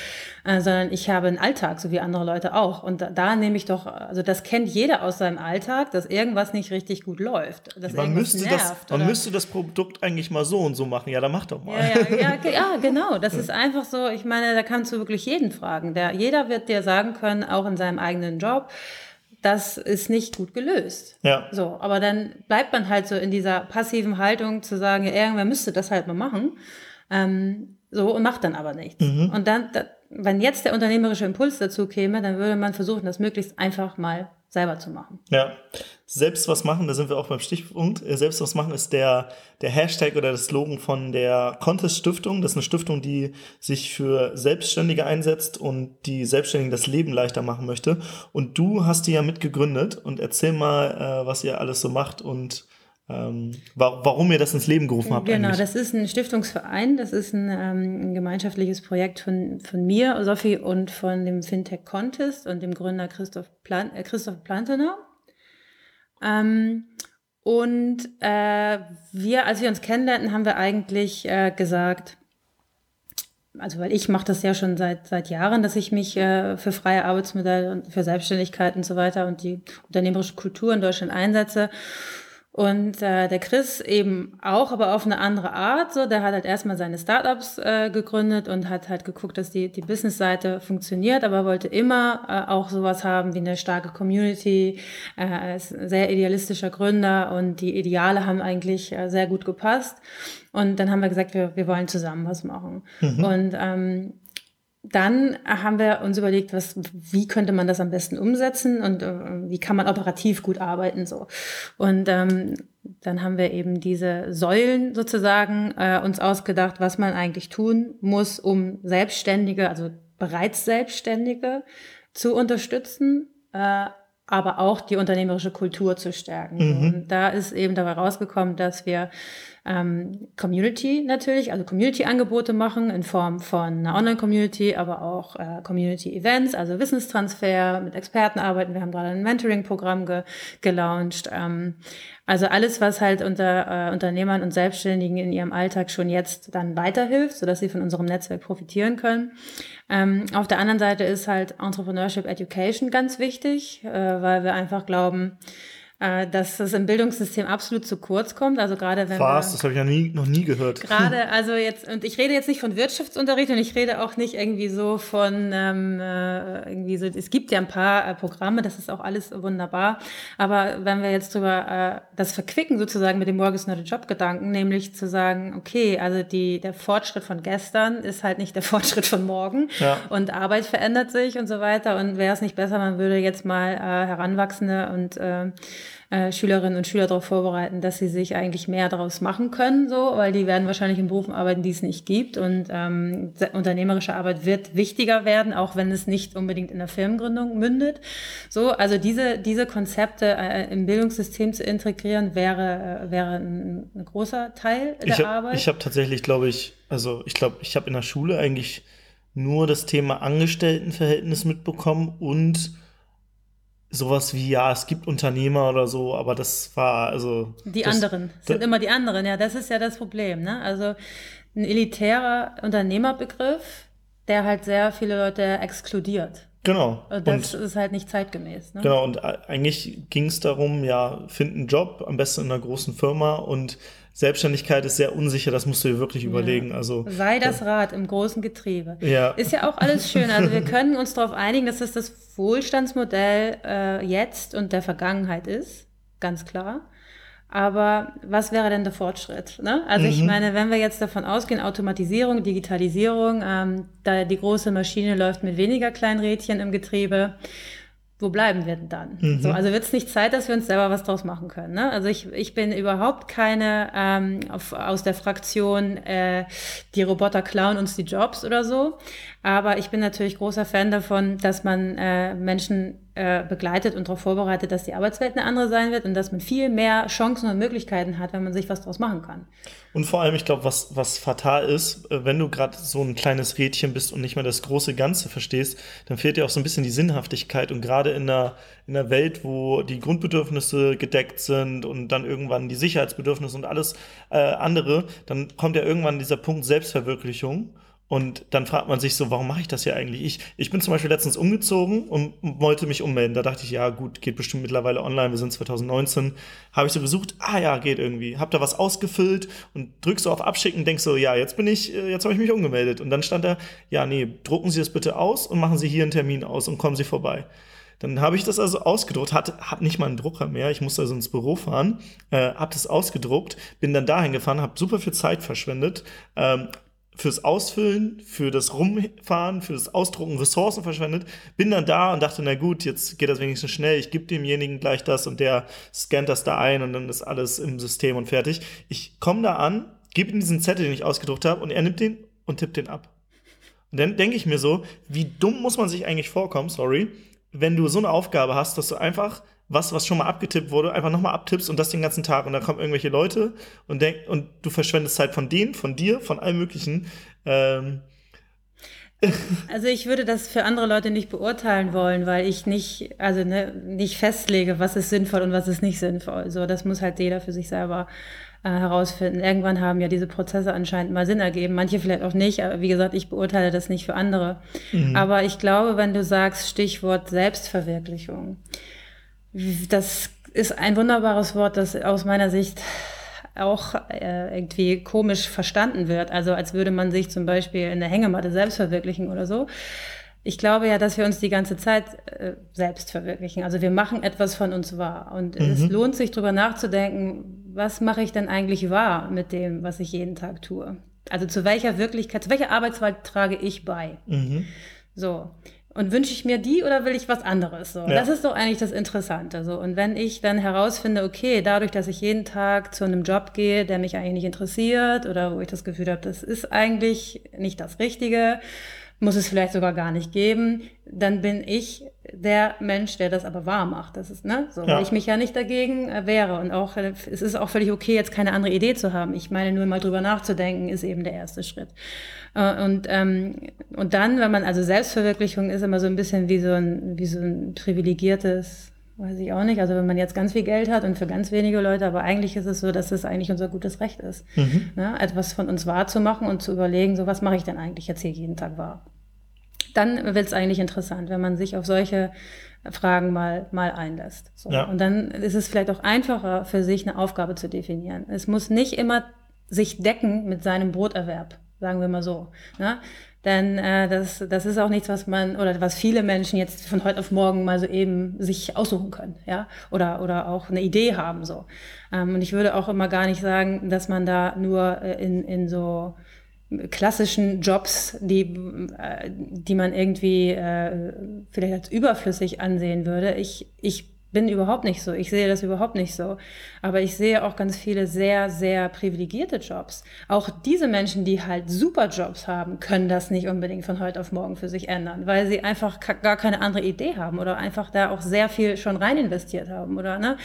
äh, sondern ich habe einen Alltag, so wie andere Leute auch. Und da, da nehme ich doch, also das kennt jeder aus seinem Alltag, dass irgendwas nicht richtig gut läuft. Man müsste, nervt, das, man müsste das Produkt eigentlich mal so und so machen. Ja, dann mach doch mal. Ja, ja, ja, ja genau. Das ist einfach so, ich meine, da kannst du wirklich jeden fragen. Der, jeder wird dir sagen können, auch in seinem eigenen Job, das ist nicht gut gelöst. Ja. So, aber dann bleibt man halt so in dieser passiven Haltung zu sagen, ja, irgendwer müsste das halt mal machen. Ähm, so und macht dann aber nichts. Mhm. Und dann, da, wenn jetzt der unternehmerische Impuls dazu käme, dann würde man versuchen, das möglichst einfach mal selber zu machen. Ja, selbst was machen, da sind wir auch beim Stichpunkt. Äh, selbst was machen ist der, der Hashtag oder das Slogan von der Contest Stiftung. Das ist eine Stiftung, die sich für Selbstständige einsetzt und die Selbstständigen das Leben leichter machen möchte. Und du hast die ja mitgegründet und erzähl mal, äh, was ihr alles so macht und ähm, warum ihr das ins Leben gerufen habt. Genau, eigentlich. das ist ein Stiftungsverein, das ist ein, ähm, ein gemeinschaftliches Projekt von, von mir, Sophie, und von dem Fintech Contest und dem Gründer Christoph, Plan, äh, Christoph Plantener. Ähm, und äh, wir, als wir uns kennenlernten, haben wir eigentlich äh, gesagt, also weil ich mache das ja schon seit seit Jahren, dass ich mich äh, für freie Arbeitsmodelle und für Selbstständigkeit und so weiter und die unternehmerische Kultur in Deutschland einsetze. Und äh, der Chris eben auch, aber auf eine andere Art. So, der hat halt erstmal seine Startups äh, gegründet und hat halt geguckt, dass die, die Business-Seite funktioniert, aber wollte immer äh, auch sowas haben wie eine starke Community. Äh, ist ein sehr idealistischer Gründer und die Ideale haben eigentlich äh, sehr gut gepasst. Und dann haben wir gesagt, wir, wir wollen zusammen was machen. Mhm. Und ähm, dann haben wir uns überlegt, was, wie könnte man das am besten umsetzen und äh, wie kann man operativ gut arbeiten so. Und ähm, dann haben wir eben diese Säulen sozusagen äh, uns ausgedacht, was man eigentlich tun muss, um Selbstständige, also bereits Selbstständige zu unterstützen, äh, aber auch die unternehmerische Kultur zu stärken. Mhm. Und da ist eben dabei rausgekommen, dass wir ähm, Community natürlich, also Community-Angebote machen in Form von einer Online-Community, aber auch äh, Community-Events, also Wissenstransfer, mit Experten arbeiten. Wir haben gerade ein Mentoring-Programm ge gelauncht. Ähm, also alles, was halt unter äh, Unternehmern und Selbstständigen in ihrem Alltag schon jetzt dann weiterhilft, sodass sie von unserem Netzwerk profitieren können. Ähm, auf der anderen Seite ist halt Entrepreneurship Education ganz wichtig, äh, weil wir einfach glauben, dass das im Bildungssystem absolut zu kurz kommt. Also gerade wenn Was? das habe ich ja nie, noch nie gehört. Gerade, also jetzt, und ich rede jetzt nicht von Wirtschaftsunterricht und ich rede auch nicht irgendwie so von ähm, äh, irgendwie so, es gibt ja ein paar äh, Programme, das ist auch alles wunderbar. Aber wenn wir jetzt drüber äh, das verquicken sozusagen mit dem Morgens not a Job Gedanken, nämlich zu sagen, okay, also die, der Fortschritt von gestern ist halt nicht der Fortschritt von morgen ja. und Arbeit verändert sich und so weiter. Und wäre es nicht besser, man würde jetzt mal äh, Heranwachsende und äh, äh, Schülerinnen und Schüler darauf vorbereiten, dass sie sich eigentlich mehr daraus machen können, so, weil die werden wahrscheinlich in Berufen arbeiten, die es nicht gibt. Und ähm, unternehmerische Arbeit wird wichtiger werden, auch wenn es nicht unbedingt in der Firmengründung mündet. So, also diese, diese Konzepte äh, im Bildungssystem zu integrieren, wäre, äh, wäre ein, ein, großer Teil der ich hab, Arbeit. Ich habe tatsächlich, glaube ich, also ich glaube, ich habe in der Schule eigentlich nur das Thema Angestelltenverhältnis mitbekommen und sowas wie, ja, es gibt Unternehmer oder so, aber das war also. Die das, anderen sind immer die anderen, ja, das ist ja das Problem, ne? Also ein elitärer Unternehmerbegriff, der halt sehr viele Leute exkludiert. Genau. Das und, ist halt nicht zeitgemäß. Ne? Genau, und eigentlich ging es darum, ja, find einen Job, am besten in einer großen Firma und Selbstständigkeit ist sehr unsicher, das musst du dir wirklich überlegen. Ja. Also, Sei das Rad im großen Getriebe. Ja. Ist ja auch alles schön. Also wir können uns darauf einigen, dass es das Wohlstandsmodell äh, jetzt und der Vergangenheit ist, ganz klar. Aber was wäre denn der Fortschritt? Ne? Also mhm. ich meine, wenn wir jetzt davon ausgehen, Automatisierung, Digitalisierung, ähm, da die große Maschine läuft mit weniger kleinen Rädchen im Getriebe, wo bleiben wir denn dann? Mhm. So, also wird es nicht Zeit, dass wir uns selber was draus machen können. Ne? Also ich, ich bin überhaupt keine ähm, auf, aus der Fraktion, äh, die Roboter klauen uns die Jobs oder so. Aber ich bin natürlich großer Fan davon, dass man äh, Menschen äh, begleitet und darauf vorbereitet, dass die Arbeitswelt eine andere sein wird und dass man viel mehr Chancen und Möglichkeiten hat, wenn man sich was daraus machen kann. Und vor allem, ich glaube, was, was fatal ist, äh, wenn du gerade so ein kleines Rädchen bist und nicht mehr das große Ganze verstehst, dann fehlt dir auch so ein bisschen die Sinnhaftigkeit. Und gerade in einer, in einer Welt, wo die Grundbedürfnisse gedeckt sind und dann irgendwann die Sicherheitsbedürfnisse und alles äh, andere, dann kommt ja irgendwann dieser Punkt Selbstverwirklichung. Und dann fragt man sich so, warum mache ich das hier eigentlich? Ich, ich bin zum Beispiel letztens umgezogen und wollte mich ummelden. Da dachte ich, ja gut, geht bestimmt mittlerweile online. Wir sind 2019. Habe ich so gesucht, ah ja, geht irgendwie. Hab da was ausgefüllt und drückst so auf Abschicken, denkst so, ja, jetzt bin ich, äh, jetzt habe ich mich umgemeldet. Und dann stand da, ja, nee, drucken Sie das bitte aus und machen Sie hier einen Termin aus und kommen Sie vorbei. Dann habe ich das also ausgedruckt, hatte hab nicht mal einen Drucker mehr. Ich musste also ins Büro fahren, äh, habe das ausgedruckt, bin dann dahin gefahren, habe super viel Zeit verschwendet. Ähm, fürs Ausfüllen, für das Rumfahren, für das Ausdrucken Ressourcen verschwendet. Bin dann da und dachte, na gut, jetzt geht das wenigstens schnell. Ich gebe demjenigen gleich das und der scannt das da ein und dann ist alles im System und fertig. Ich komme da an, gebe ihm diesen Zettel, den ich ausgedruckt habe, und er nimmt den und tippt den ab. Und dann denke ich mir so, wie dumm muss man sich eigentlich vorkommen, sorry, wenn du so eine Aufgabe hast, dass du einfach was, was schon mal abgetippt wurde, einfach nochmal abtippst und das den ganzen Tag. Und dann kommen irgendwelche Leute und, denk, und du verschwendest Zeit von denen, von dir, von allem Möglichen. Ähm. Also ich würde das für andere Leute nicht beurteilen wollen, weil ich nicht, also ne, nicht festlege, was ist sinnvoll und was ist nicht sinnvoll. So, das muss halt jeder für sich selber äh, herausfinden. Irgendwann haben ja diese Prozesse anscheinend mal Sinn ergeben, manche vielleicht auch nicht, aber wie gesagt, ich beurteile das nicht für andere. Mhm. Aber ich glaube, wenn du sagst, Stichwort Selbstverwirklichung, das ist ein wunderbares Wort, das aus meiner Sicht auch äh, irgendwie komisch verstanden wird. Also als würde man sich zum Beispiel in der Hängematte selbst verwirklichen oder so. Ich glaube ja, dass wir uns die ganze Zeit äh, selbst verwirklichen. Also wir machen etwas von uns wahr. Und mhm. es lohnt sich darüber nachzudenken, was mache ich denn eigentlich wahr mit dem, was ich jeden Tag tue? Also zu welcher Wirklichkeit, zu welcher Arbeitswelt trage ich bei? Mhm. So. Und wünsche ich mir die oder will ich was anderes? So, ja. das ist doch eigentlich das Interessante. So, und wenn ich dann herausfinde, okay, dadurch, dass ich jeden Tag zu einem Job gehe, der mich eigentlich nicht interessiert oder wo ich das Gefühl habe, das ist eigentlich nicht das Richtige, muss es vielleicht sogar gar nicht geben, dann bin ich der Mensch, der das aber wahr macht. Das ist, ne, so, ja. weil ich mich ja nicht dagegen äh, wehre. Und auch, äh, es ist auch völlig okay, jetzt keine andere Idee zu haben. Ich meine, nur mal drüber nachzudenken, ist eben der erste Schritt. Äh, und, ähm, und dann, wenn man, also Selbstverwirklichung ist immer so ein bisschen wie so ein, wie so ein privilegiertes, weiß ich auch nicht. Also wenn man jetzt ganz viel Geld hat und für ganz wenige Leute, aber eigentlich ist es so, dass es eigentlich unser gutes Recht ist, mhm. ne? etwas von uns wahrzumachen und zu überlegen, so was mache ich denn eigentlich jetzt hier jeden Tag wahr dann wird es eigentlich interessant, wenn man sich auf solche Fragen mal, mal einlässt. So. Ja. Und dann ist es vielleicht auch einfacher für sich eine Aufgabe zu definieren. Es muss nicht immer sich decken mit seinem Broterwerb, sagen wir mal so. Ne? Denn äh, das, das ist auch nichts, was man oder was viele Menschen jetzt von heute auf morgen mal so eben sich aussuchen können, ja, oder oder auch eine Idee haben so. Ähm, und ich würde auch immer gar nicht sagen, dass man da nur äh, in in so klassischen Jobs, die, äh, die man irgendwie äh, vielleicht als überflüssig ansehen würde. Ich, ich bin überhaupt nicht so. Ich sehe das überhaupt nicht so. Aber ich sehe auch ganz viele sehr, sehr privilegierte Jobs. Auch diese Menschen, die halt super Jobs haben, können das nicht unbedingt von heute auf morgen für sich ändern, weil sie einfach gar keine andere Idee haben oder einfach da auch sehr viel schon rein investiert haben oder, ne?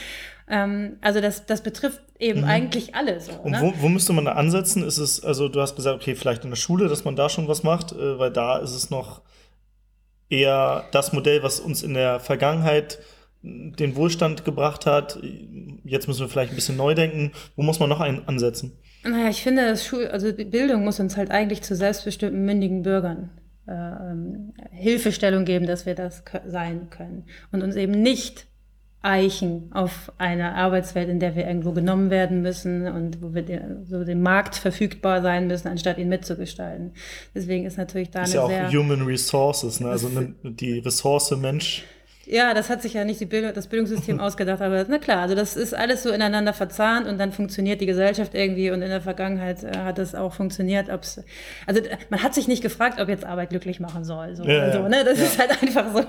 Ähm, also das, das betrifft eben mhm. eigentlich alle so. Und ne? wo, wo müsste man da ansetzen? Ist es, also du hast gesagt, okay, vielleicht in der Schule, dass man da schon was macht, äh, weil da ist es noch eher das Modell, was uns in der Vergangenheit den Wohlstand gebracht hat. Jetzt müssen wir vielleicht ein bisschen neu denken. Wo muss man noch ein, ansetzen? Naja, ich finde, das Schul also die Bildung muss uns halt eigentlich zu selbstbestimmten, mündigen Bürgern äh, ähm, Hilfestellung geben, dass wir das sein können. Und uns eben nicht eichen auf eine Arbeitswelt, in der wir irgendwo genommen werden müssen und wo wir den, so dem Markt verfügbar sein müssen, anstatt ihn mitzugestalten. Deswegen ist natürlich da ist eine ja auch Human Resources, ne? also ne, die Ressource Mensch ja, das hat sich ja nicht Bildung, das Bildungssystem ausgedacht, aber na klar, also das ist alles so ineinander verzahnt und dann funktioniert die Gesellschaft irgendwie und in der Vergangenheit äh, hat es auch funktioniert. Ob's, also man hat sich nicht gefragt, ob jetzt Arbeit glücklich machen soll. So, ja, so, ne? Das ja. ist halt einfach so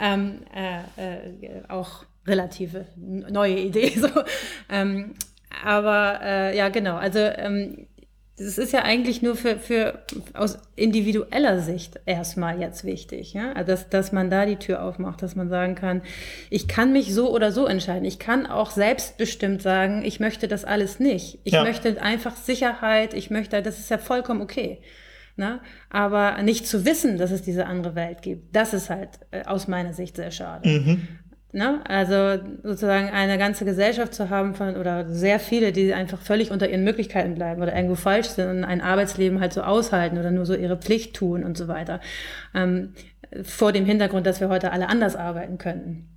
ähm, äh, äh, auch relative neue Idee. So. Ähm, aber äh, ja, genau. Also ähm, das ist ja eigentlich nur für, für aus individueller Sicht erstmal jetzt wichtig, ja, also, dass, dass man da die Tür aufmacht, dass man sagen kann, ich kann mich so oder so entscheiden. Ich kann auch selbstbestimmt sagen, ich möchte das alles nicht. Ich ja. möchte einfach Sicherheit, ich möchte, das ist ja vollkommen okay. Ne? Aber nicht zu wissen, dass es diese andere Welt gibt, das ist halt äh, aus meiner Sicht sehr schade. Mhm. Ne? Also sozusagen eine ganze Gesellschaft zu haben von oder sehr viele, die einfach völlig unter ihren Möglichkeiten bleiben oder irgendwo falsch sind und ein Arbeitsleben halt so aushalten oder nur so ihre Pflicht tun und so weiter. Ähm, vor dem Hintergrund, dass wir heute alle anders arbeiten könnten.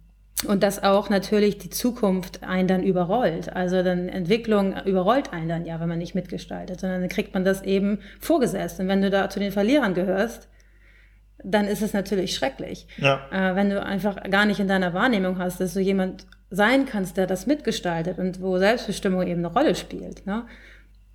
Und dass auch natürlich die Zukunft einen dann überrollt. Also dann Entwicklung überrollt einen dann ja, wenn man nicht mitgestaltet, sondern dann kriegt man das eben vorgesetzt. Und wenn du da zu den Verlierern gehörst, dann ist es natürlich schrecklich. Ja. Äh, wenn du einfach gar nicht in deiner Wahrnehmung hast, dass du jemand sein kannst, der das mitgestaltet und wo Selbstbestimmung eben eine Rolle spielt. Ne?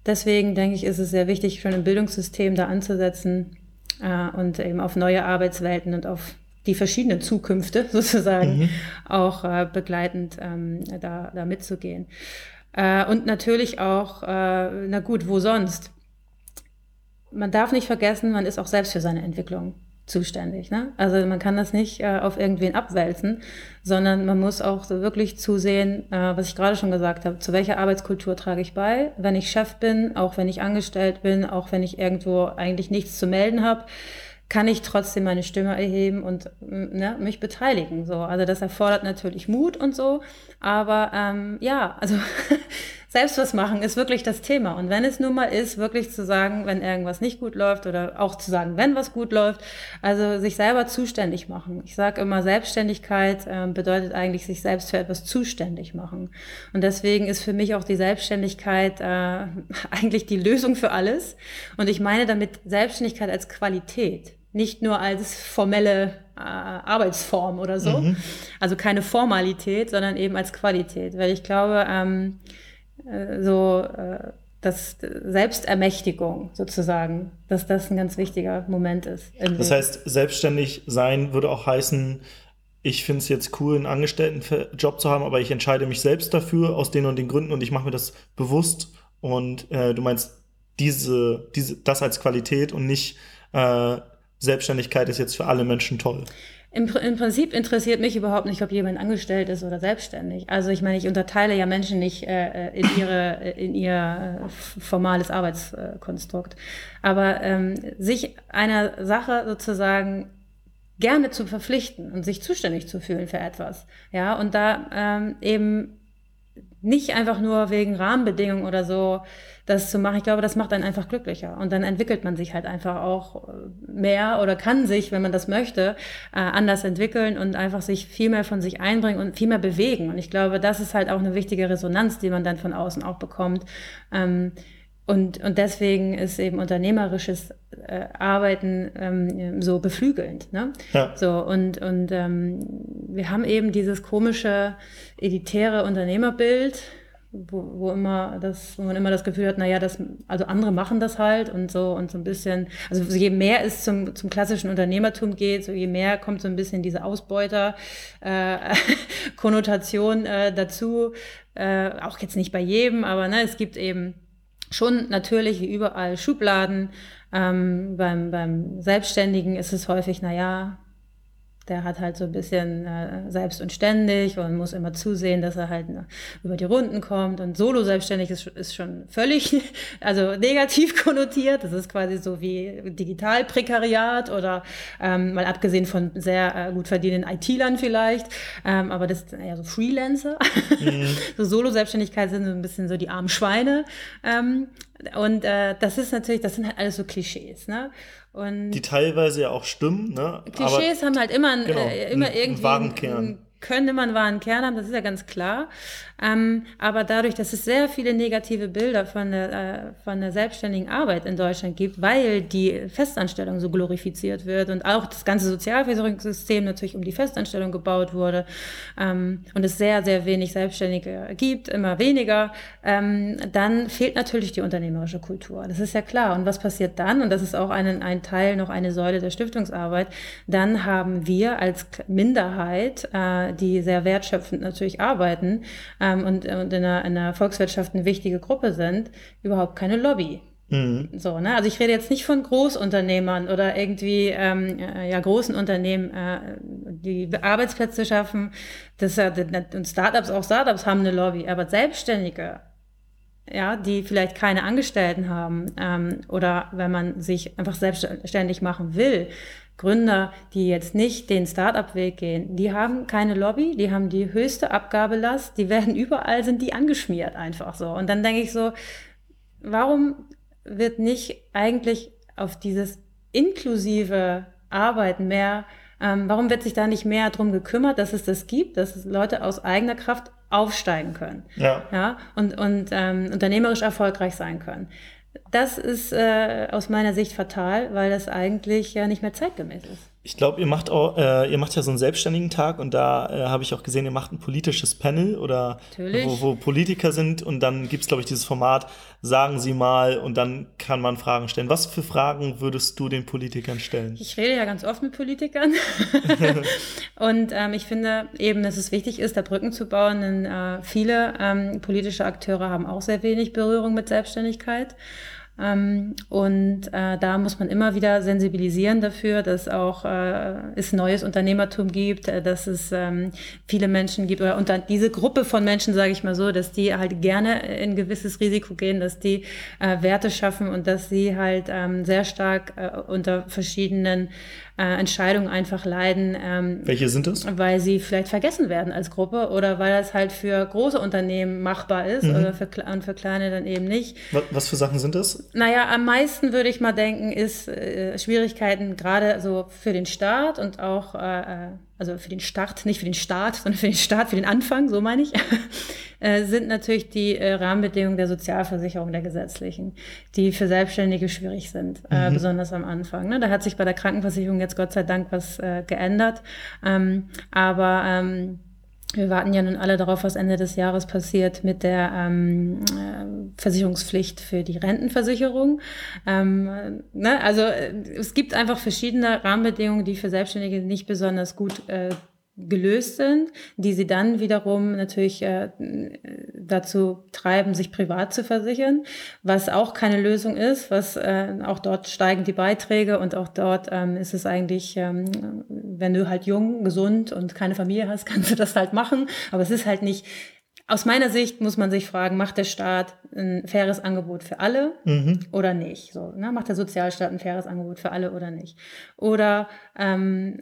Deswegen denke ich, ist es sehr wichtig, schon im Bildungssystem da anzusetzen äh, und eben auf neue Arbeitswelten und auf die verschiedenen Zukünfte sozusagen mhm. auch äh, begleitend ähm, da, da mitzugehen. Äh, und natürlich auch, äh, na gut, wo sonst? Man darf nicht vergessen, man ist auch selbst für seine Entwicklung zuständig. Ne? Also man kann das nicht äh, auf irgendwen abwälzen, sondern man muss auch so wirklich zusehen, äh, was ich gerade schon gesagt habe, zu welcher Arbeitskultur trage ich bei, wenn ich Chef bin, auch wenn ich angestellt bin, auch wenn ich irgendwo eigentlich nichts zu melden habe kann ich trotzdem meine Stimme erheben und ne, mich beteiligen. So, also das erfordert natürlich Mut und so, aber ähm, ja, also selbst was machen ist wirklich das Thema. Und wenn es nun mal ist, wirklich zu sagen, wenn irgendwas nicht gut läuft oder auch zu sagen, wenn was gut läuft, also sich selber zuständig machen. Ich sage immer, Selbstständigkeit äh, bedeutet eigentlich sich selbst für etwas zuständig machen. Und deswegen ist für mich auch die Selbstständigkeit äh, eigentlich die Lösung für alles. Und ich meine damit Selbstständigkeit als Qualität nicht nur als formelle äh, Arbeitsform oder so. Mhm. Also keine Formalität, sondern eben als Qualität. Weil ich glaube, ähm, äh, so äh, dass Selbstermächtigung sozusagen, dass das ein ganz wichtiger Moment ist. Das heißt, selbstständig sein würde auch heißen, ich finde es jetzt cool, einen Angestelltenjob zu haben, aber ich entscheide mich selbst dafür aus den und den Gründen und ich mache mir das bewusst. Und äh, du meinst diese, diese, das als Qualität und nicht äh, Selbstständigkeit ist jetzt für alle Menschen toll. Im, Im, Prinzip interessiert mich überhaupt nicht, ob jemand angestellt ist oder selbstständig. Also ich meine, ich unterteile ja Menschen nicht äh, in, ihre, äh, in ihr äh, formales Arbeitskonstrukt. Aber ähm, sich einer Sache sozusagen gerne zu verpflichten und sich zuständig zu fühlen für etwas, ja, und da ähm, eben nicht einfach nur wegen Rahmenbedingungen oder so das zu machen. Ich glaube, das macht einen einfach glücklicher. Und dann entwickelt man sich halt einfach auch äh, mehr oder kann sich, wenn man das möchte, äh, anders entwickeln und einfach sich viel mehr von sich einbringen und viel mehr bewegen. Und ich glaube, das ist halt auch eine wichtige Resonanz, die man dann von außen auch bekommt. Und, und deswegen ist eben unternehmerisches äh, Arbeiten ähm, so beflügelnd. Ne? Ja. So, und, und ähm, wir haben eben dieses komische, elitäre Unternehmerbild, wo, wo immer das, wo man immer das Gefühl hat, naja, das, also andere machen das halt und so und so ein bisschen, also je mehr es zum, zum klassischen Unternehmertum geht, so je mehr kommt so ein bisschen diese Ausbeuter-Konnotation äh, äh, dazu. Äh, auch jetzt nicht bei jedem, aber ne, es gibt eben schon natürlich wie überall Schubladen. Ähm, beim, beim Selbstständigen ist es häufig, naja, der hat halt so ein bisschen äh, selbst und ständig und muss immer zusehen, dass er halt ne, über die Runden kommt. Und solo selbstständig ist, ist schon völlig, also negativ konnotiert. Das ist quasi so wie Digitalprekariat oder ähm, mal abgesehen von sehr äh, gut verdienenden IT-Lern vielleicht. Ähm, aber das ist eher so Freelancer. Mhm. so Solo-Selbstständigkeit sind so ein bisschen so die armen Schweine. Ähm, und äh, das ist natürlich, das sind halt alles so Klischees, ne? Und die teilweise ja auch stimmen, ne? Klischees Aber, haben halt immer, genau, äh, immer irgendwie einen, einen immer einen wahren Kern haben, das ist ja ganz klar. Ähm, aber dadurch, dass es sehr viele negative Bilder von der, äh, von der selbstständigen Arbeit in Deutschland gibt, weil die Festanstellung so glorifiziert wird und auch das ganze Sozialversicherungssystem natürlich um die Festanstellung gebaut wurde ähm, und es sehr, sehr wenig Selbstständige gibt, immer weniger, ähm, dann fehlt natürlich die unternehmerische Kultur. Das ist ja klar. Und was passiert dann? Und das ist auch ein, ein Teil, noch eine Säule der Stiftungsarbeit. Dann haben wir als Minderheit äh, die sehr wertschöpfend natürlich arbeiten ähm, und, und in, einer, in einer Volkswirtschaft eine wichtige Gruppe sind, überhaupt keine Lobby. Mhm. So, ne? Also ich rede jetzt nicht von Großunternehmern oder irgendwie ähm, äh, ja großen Unternehmen, äh, die Arbeitsplätze schaffen. Das, äh, und Startups, auch Startups haben eine Lobby, aber Selbstständige, ja, die vielleicht keine Angestellten haben ähm, oder wenn man sich einfach selbstständig machen will, Gründer, die jetzt nicht den Start-up-Weg gehen, die haben keine Lobby, die haben die höchste Abgabelast, die werden überall, sind die angeschmiert einfach so. Und dann denke ich so, warum wird nicht eigentlich auf dieses inklusive Arbeiten mehr, ähm, warum wird sich da nicht mehr drum gekümmert, dass es das gibt, dass es Leute aus eigener Kraft aufsteigen können ja. Ja, und, und ähm, unternehmerisch erfolgreich sein können. Das ist äh, aus meiner Sicht fatal, weil das eigentlich ja nicht mehr zeitgemäß ist. Ich glaube, ihr macht auch, äh, ihr macht ja so einen selbstständigen Tag und da äh, habe ich auch gesehen, ihr macht ein politisches Panel oder wo, wo, Politiker sind und dann gibt es, glaube ich, dieses Format, sagen Sie mal und dann kann man Fragen stellen. Was für Fragen würdest du den Politikern stellen? Ich rede ja ganz oft mit Politikern und ähm, ich finde eben, dass es wichtig ist, da Brücken zu bauen, denn äh, viele ähm, politische Akteure haben auch sehr wenig Berührung mit Selbstständigkeit. Ähm, und äh, da muss man immer wieder sensibilisieren dafür, dass auch äh, es neues Unternehmertum gibt, äh, dass es ähm, viele Menschen gibt oder unter diese Gruppe von Menschen, sage ich mal so, dass die halt gerne in gewisses Risiko gehen, dass die äh, Werte schaffen und dass sie halt ähm, sehr stark äh, unter verschiedenen äh, Entscheidungen einfach leiden. Ähm, Welche sind das? Weil sie vielleicht vergessen werden als Gruppe oder weil das halt für große Unternehmen machbar ist mhm. oder für, und für kleine dann eben nicht. Was, was, für Sachen sind das? Naja, am meisten würde ich mal denken, ist äh, Schwierigkeiten gerade so für den Staat und auch äh, äh also für den Start, nicht für den Start, sondern für den Start, für den Anfang, so meine ich, äh, sind natürlich die äh, Rahmenbedingungen der Sozialversicherung der gesetzlichen, die für Selbstständige schwierig sind, äh, mhm. besonders am Anfang. Ne? Da hat sich bei der Krankenversicherung jetzt Gott sei Dank was geändert. Ähm, aber ähm, wir warten ja nun alle darauf, was Ende des Jahres passiert mit der ähm, äh, Versicherungspflicht für die Rentenversicherung. Ähm, ne? Also äh, es gibt einfach verschiedene Rahmenbedingungen, die für Selbstständige nicht besonders gut äh, gelöst sind, die sie dann wiederum natürlich äh, dazu treiben, sich privat zu versichern, was auch keine Lösung ist, was äh, auch dort steigen die Beiträge und auch dort ähm, ist es eigentlich, ähm, wenn du halt jung, gesund und keine Familie hast, kannst du das halt machen, aber es ist halt nicht aus meiner Sicht muss man sich fragen, macht der Staat ein faires Angebot für alle mhm. oder nicht? So, ne? Macht der Sozialstaat ein faires Angebot für alle oder nicht? Oder ähm,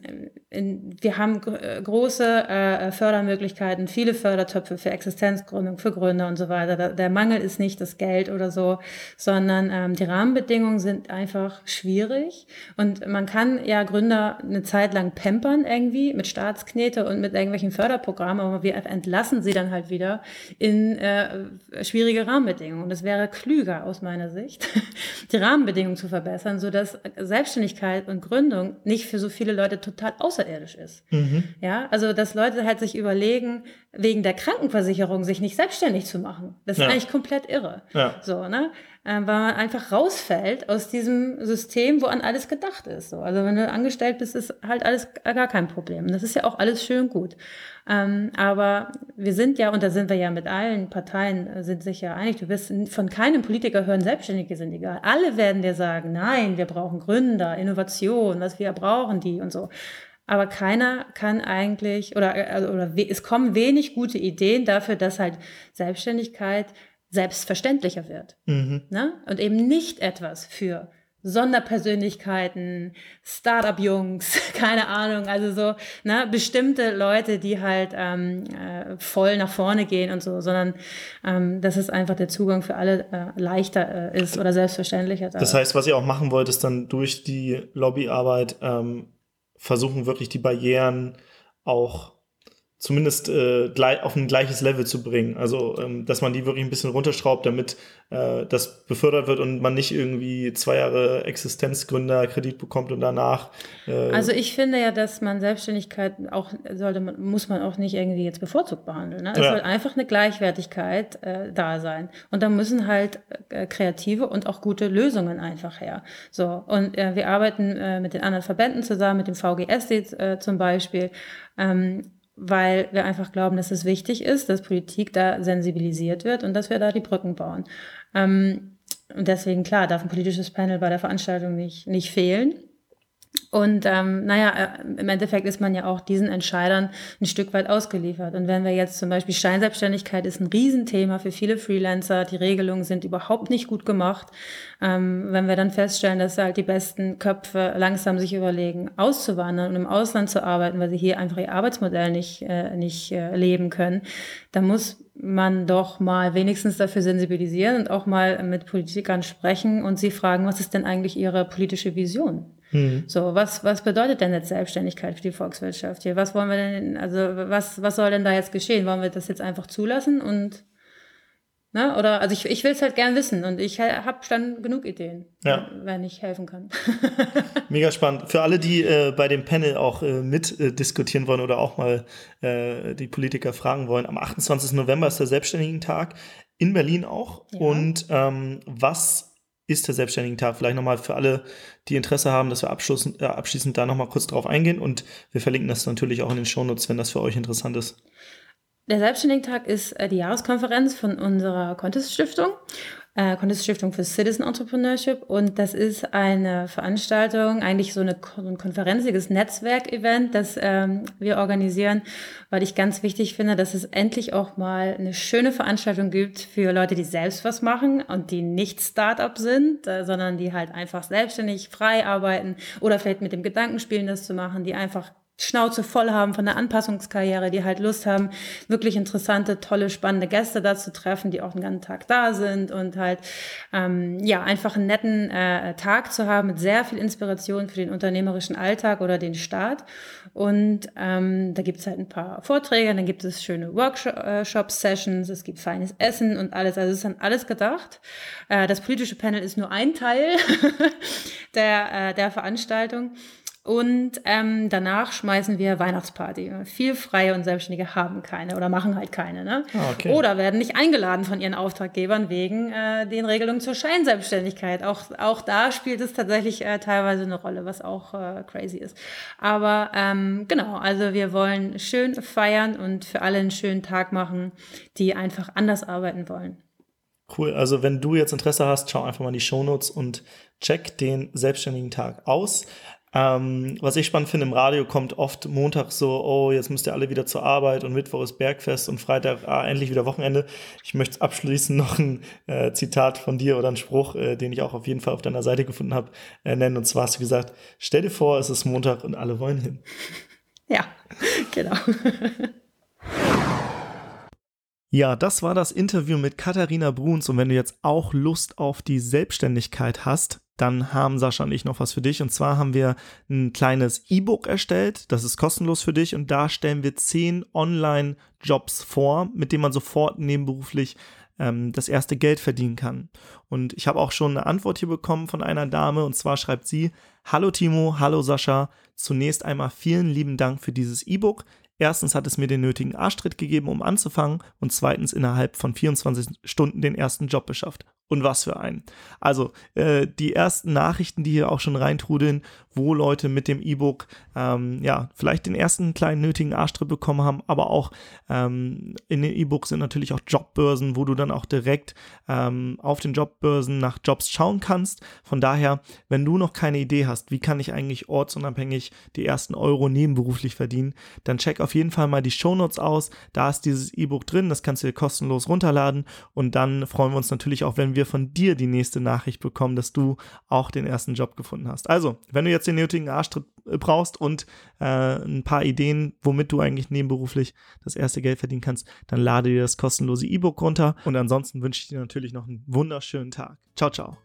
in, wir haben äh, große äh, Fördermöglichkeiten, viele Fördertöpfe für Existenzgründung, für Gründer und so weiter. Da, der Mangel ist nicht das Geld oder so, sondern ähm, die Rahmenbedingungen sind einfach schwierig. Und man kann ja Gründer eine Zeit lang pampern irgendwie mit Staatsknete und mit irgendwelchen Förderprogrammen, aber wir entlassen sie dann halt wieder in äh, schwierige Rahmenbedingungen. Und es wäre klüger aus meiner Sicht, die Rahmenbedingungen zu verbessern, sodass Selbstständigkeit und Gründung nicht für so viele Leute total außerirdisch ist. Mhm. Ja, also dass Leute halt sich überlegen, wegen der Krankenversicherung sich nicht selbstständig zu machen. Das ist ja. eigentlich komplett irre. Ja. So, ne? äh, weil man einfach rausfällt aus diesem System, wo an alles gedacht ist. So. Also wenn du angestellt bist, ist halt alles gar kein Problem. Das ist ja auch alles schön gut. Ähm, aber wir sind ja, und da sind wir ja mit allen Parteien, äh, sind sich ja einig, du wirst von keinem Politiker hören, Selbstständige sind egal. Alle werden dir sagen, nein, wir brauchen Gründer, Innovation, was wir brauchen die und so. Aber keiner kann eigentlich, oder, also, oder es kommen wenig gute Ideen dafür, dass halt Selbstständigkeit selbstverständlicher wird. Mhm. Ne? Und eben nicht etwas für Sonderpersönlichkeiten, Startup-Jungs, keine Ahnung, also so ne, bestimmte Leute, die halt ähm, äh, voll nach vorne gehen und so, sondern ähm, dass es einfach der Zugang für alle äh, leichter äh, ist oder selbstverständlicher. Das heißt, was ihr auch machen wollt, ist dann durch die Lobbyarbeit ähm, versuchen, wirklich die Barrieren auch zumindest äh, gleich, auf ein gleiches Level zu bringen. Also, ähm, dass man die wirklich ein bisschen runterschraubt, damit äh, das befördert wird und man nicht irgendwie zwei Jahre Existenzgründerkredit bekommt und danach. Äh also ich finde ja, dass man Selbstständigkeit auch sollte man, muss man auch nicht irgendwie jetzt bevorzugt behandeln. Ne? Es ja. soll einfach eine Gleichwertigkeit äh, da sein. Und da müssen halt äh, kreative und auch gute Lösungen einfach her. So, und äh, wir arbeiten äh, mit den anderen Verbänden zusammen, mit dem VGS äh, zum Beispiel. Ähm, weil wir einfach glauben, dass es wichtig ist, dass Politik da sensibilisiert wird und dass wir da die Brücken bauen. Ähm, und deswegen, klar, darf ein politisches Panel bei der Veranstaltung nicht, nicht fehlen. Und ähm, naja, äh, im Endeffekt ist man ja auch diesen Entscheidern ein Stück weit ausgeliefert. Und wenn wir jetzt zum Beispiel Scheinselbstständigkeit ist ein Riesenthema für viele Freelancer, die Regelungen sind überhaupt nicht gut gemacht. Ähm, wenn wir dann feststellen, dass halt die besten Köpfe langsam sich überlegen, auszuwandern und im Ausland zu arbeiten, weil sie hier einfach ihr Arbeitsmodell nicht, äh, nicht äh, leben können, dann muss man doch mal wenigstens dafür sensibilisieren und auch mal mit Politikern sprechen und sie fragen, was ist denn eigentlich ihre politische Vision? Mhm. So, was, was bedeutet denn jetzt Selbstständigkeit für die Volkswirtschaft hier? Was wollen wir denn, also was, was soll denn da jetzt geschehen? Wollen wir das jetzt einfach zulassen und Ne? Oder also ich, ich will es halt gern wissen und ich habe dann genug Ideen, ja. wenn ich helfen kann. Mega spannend. Für alle, die äh, bei dem Panel auch äh, mit äh, diskutieren wollen oder auch mal äh, die Politiker fragen wollen, am 28. November ist der Selbstständigen Tag in Berlin auch. Ja. Und ähm, was ist der Selbstständigen Tag? Vielleicht nochmal für alle, die Interesse haben, dass wir abschließend, äh, abschließend da nochmal kurz drauf eingehen. Und wir verlinken das natürlich auch in den Shownotes, wenn das für euch interessant ist. Der Selbstständigen Tag ist äh, die Jahreskonferenz von unserer Contest Stiftung äh, Contest Stiftung für Citizen Entrepreneurship. Und das ist eine Veranstaltung, eigentlich so, eine, so ein konferenziges Netzwerkevent, das ähm, wir organisieren, weil ich ganz wichtig finde, dass es endlich auch mal eine schöne Veranstaltung gibt für Leute, die selbst was machen und die nicht Startup sind, äh, sondern die halt einfach selbstständig frei arbeiten oder vielleicht mit dem Gedanken spielen, das zu machen, die einfach Schnauze voll haben von der Anpassungskarriere, die halt Lust haben, wirklich interessante, tolle, spannende Gäste da zu treffen, die auch den ganzen Tag da sind und halt ähm, ja einfach einen netten äh, Tag zu haben mit sehr viel Inspiration für den unternehmerischen Alltag oder den Start. Und ähm, da gibt es halt ein paar Vorträge, dann gibt es schöne Workshop-Sessions, es gibt feines Essen und alles. Also es ist dann alles gedacht. Äh, das politische Panel ist nur ein Teil der, äh, der Veranstaltung. Und ähm, danach schmeißen wir Weihnachtsparty. Viel Freie und Selbstständige haben keine oder machen halt keine. Ne? Ah, okay. Oder werden nicht eingeladen von ihren Auftraggebern wegen äh, den Regelungen zur Scheinselbstständigkeit. Auch, auch da spielt es tatsächlich äh, teilweise eine Rolle, was auch äh, crazy ist. Aber ähm, genau, also wir wollen schön feiern und für alle einen schönen Tag machen, die einfach anders arbeiten wollen. Cool, also wenn du jetzt Interesse hast, schau einfach mal in die Shownotes und check den selbstständigen Tag aus. Ähm, was ich spannend finde, im Radio kommt oft Montag so, oh, jetzt müsst ihr alle wieder zur Arbeit und Mittwoch ist Bergfest und Freitag, ah, endlich wieder Wochenende. Ich möchte abschließend noch ein äh, Zitat von dir oder einen Spruch, äh, den ich auch auf jeden Fall auf deiner Seite gefunden habe, äh, nennen. Und zwar hast du gesagt, stell dir vor, es ist Montag und alle wollen hin. Ja, genau. Ja, das war das Interview mit Katharina Bruns und wenn du jetzt auch Lust auf die Selbstständigkeit hast, dann haben Sascha und ich noch was für dich. Und zwar haben wir ein kleines E-Book erstellt. Das ist kostenlos für dich. Und da stellen wir zehn Online-Jobs vor, mit denen man sofort nebenberuflich ähm, das erste Geld verdienen kann. Und ich habe auch schon eine Antwort hier bekommen von einer Dame. Und zwar schreibt sie, Hallo Timo, hallo Sascha. Zunächst einmal vielen lieben Dank für dieses E-Book. Erstens hat es mir den nötigen Arschtritt gegeben, um anzufangen und zweitens innerhalb von 24 Stunden den ersten Job beschafft. Und was für einen. Also äh, die ersten Nachrichten, die hier auch schon reintrudeln, wo Leute mit dem E-Book ähm, ja vielleicht den ersten kleinen nötigen Arschtritt bekommen haben, aber auch ähm, in den E-Books sind natürlich auch Jobbörsen, wo du dann auch direkt ähm, auf den Jobbörsen nach Jobs schauen kannst. Von daher, wenn du noch keine Idee hast, wie kann ich eigentlich ortsunabhängig die ersten Euro nebenberuflich verdienen, dann check auf jeden Fall mal die Shownotes aus. Da ist dieses E-Book drin, das kannst du dir kostenlos runterladen und dann freuen wir uns natürlich auch, wenn wir von dir die nächste Nachricht bekommen, dass du auch den ersten Job gefunden hast. Also, wenn du jetzt den nötigen Arschtritt äh, brauchst und äh, ein paar Ideen, womit du eigentlich nebenberuflich das erste Geld verdienen kannst, dann lade dir das kostenlose E-Book runter. Und ansonsten wünsche ich dir natürlich noch einen wunderschönen Tag. Ciao, ciao.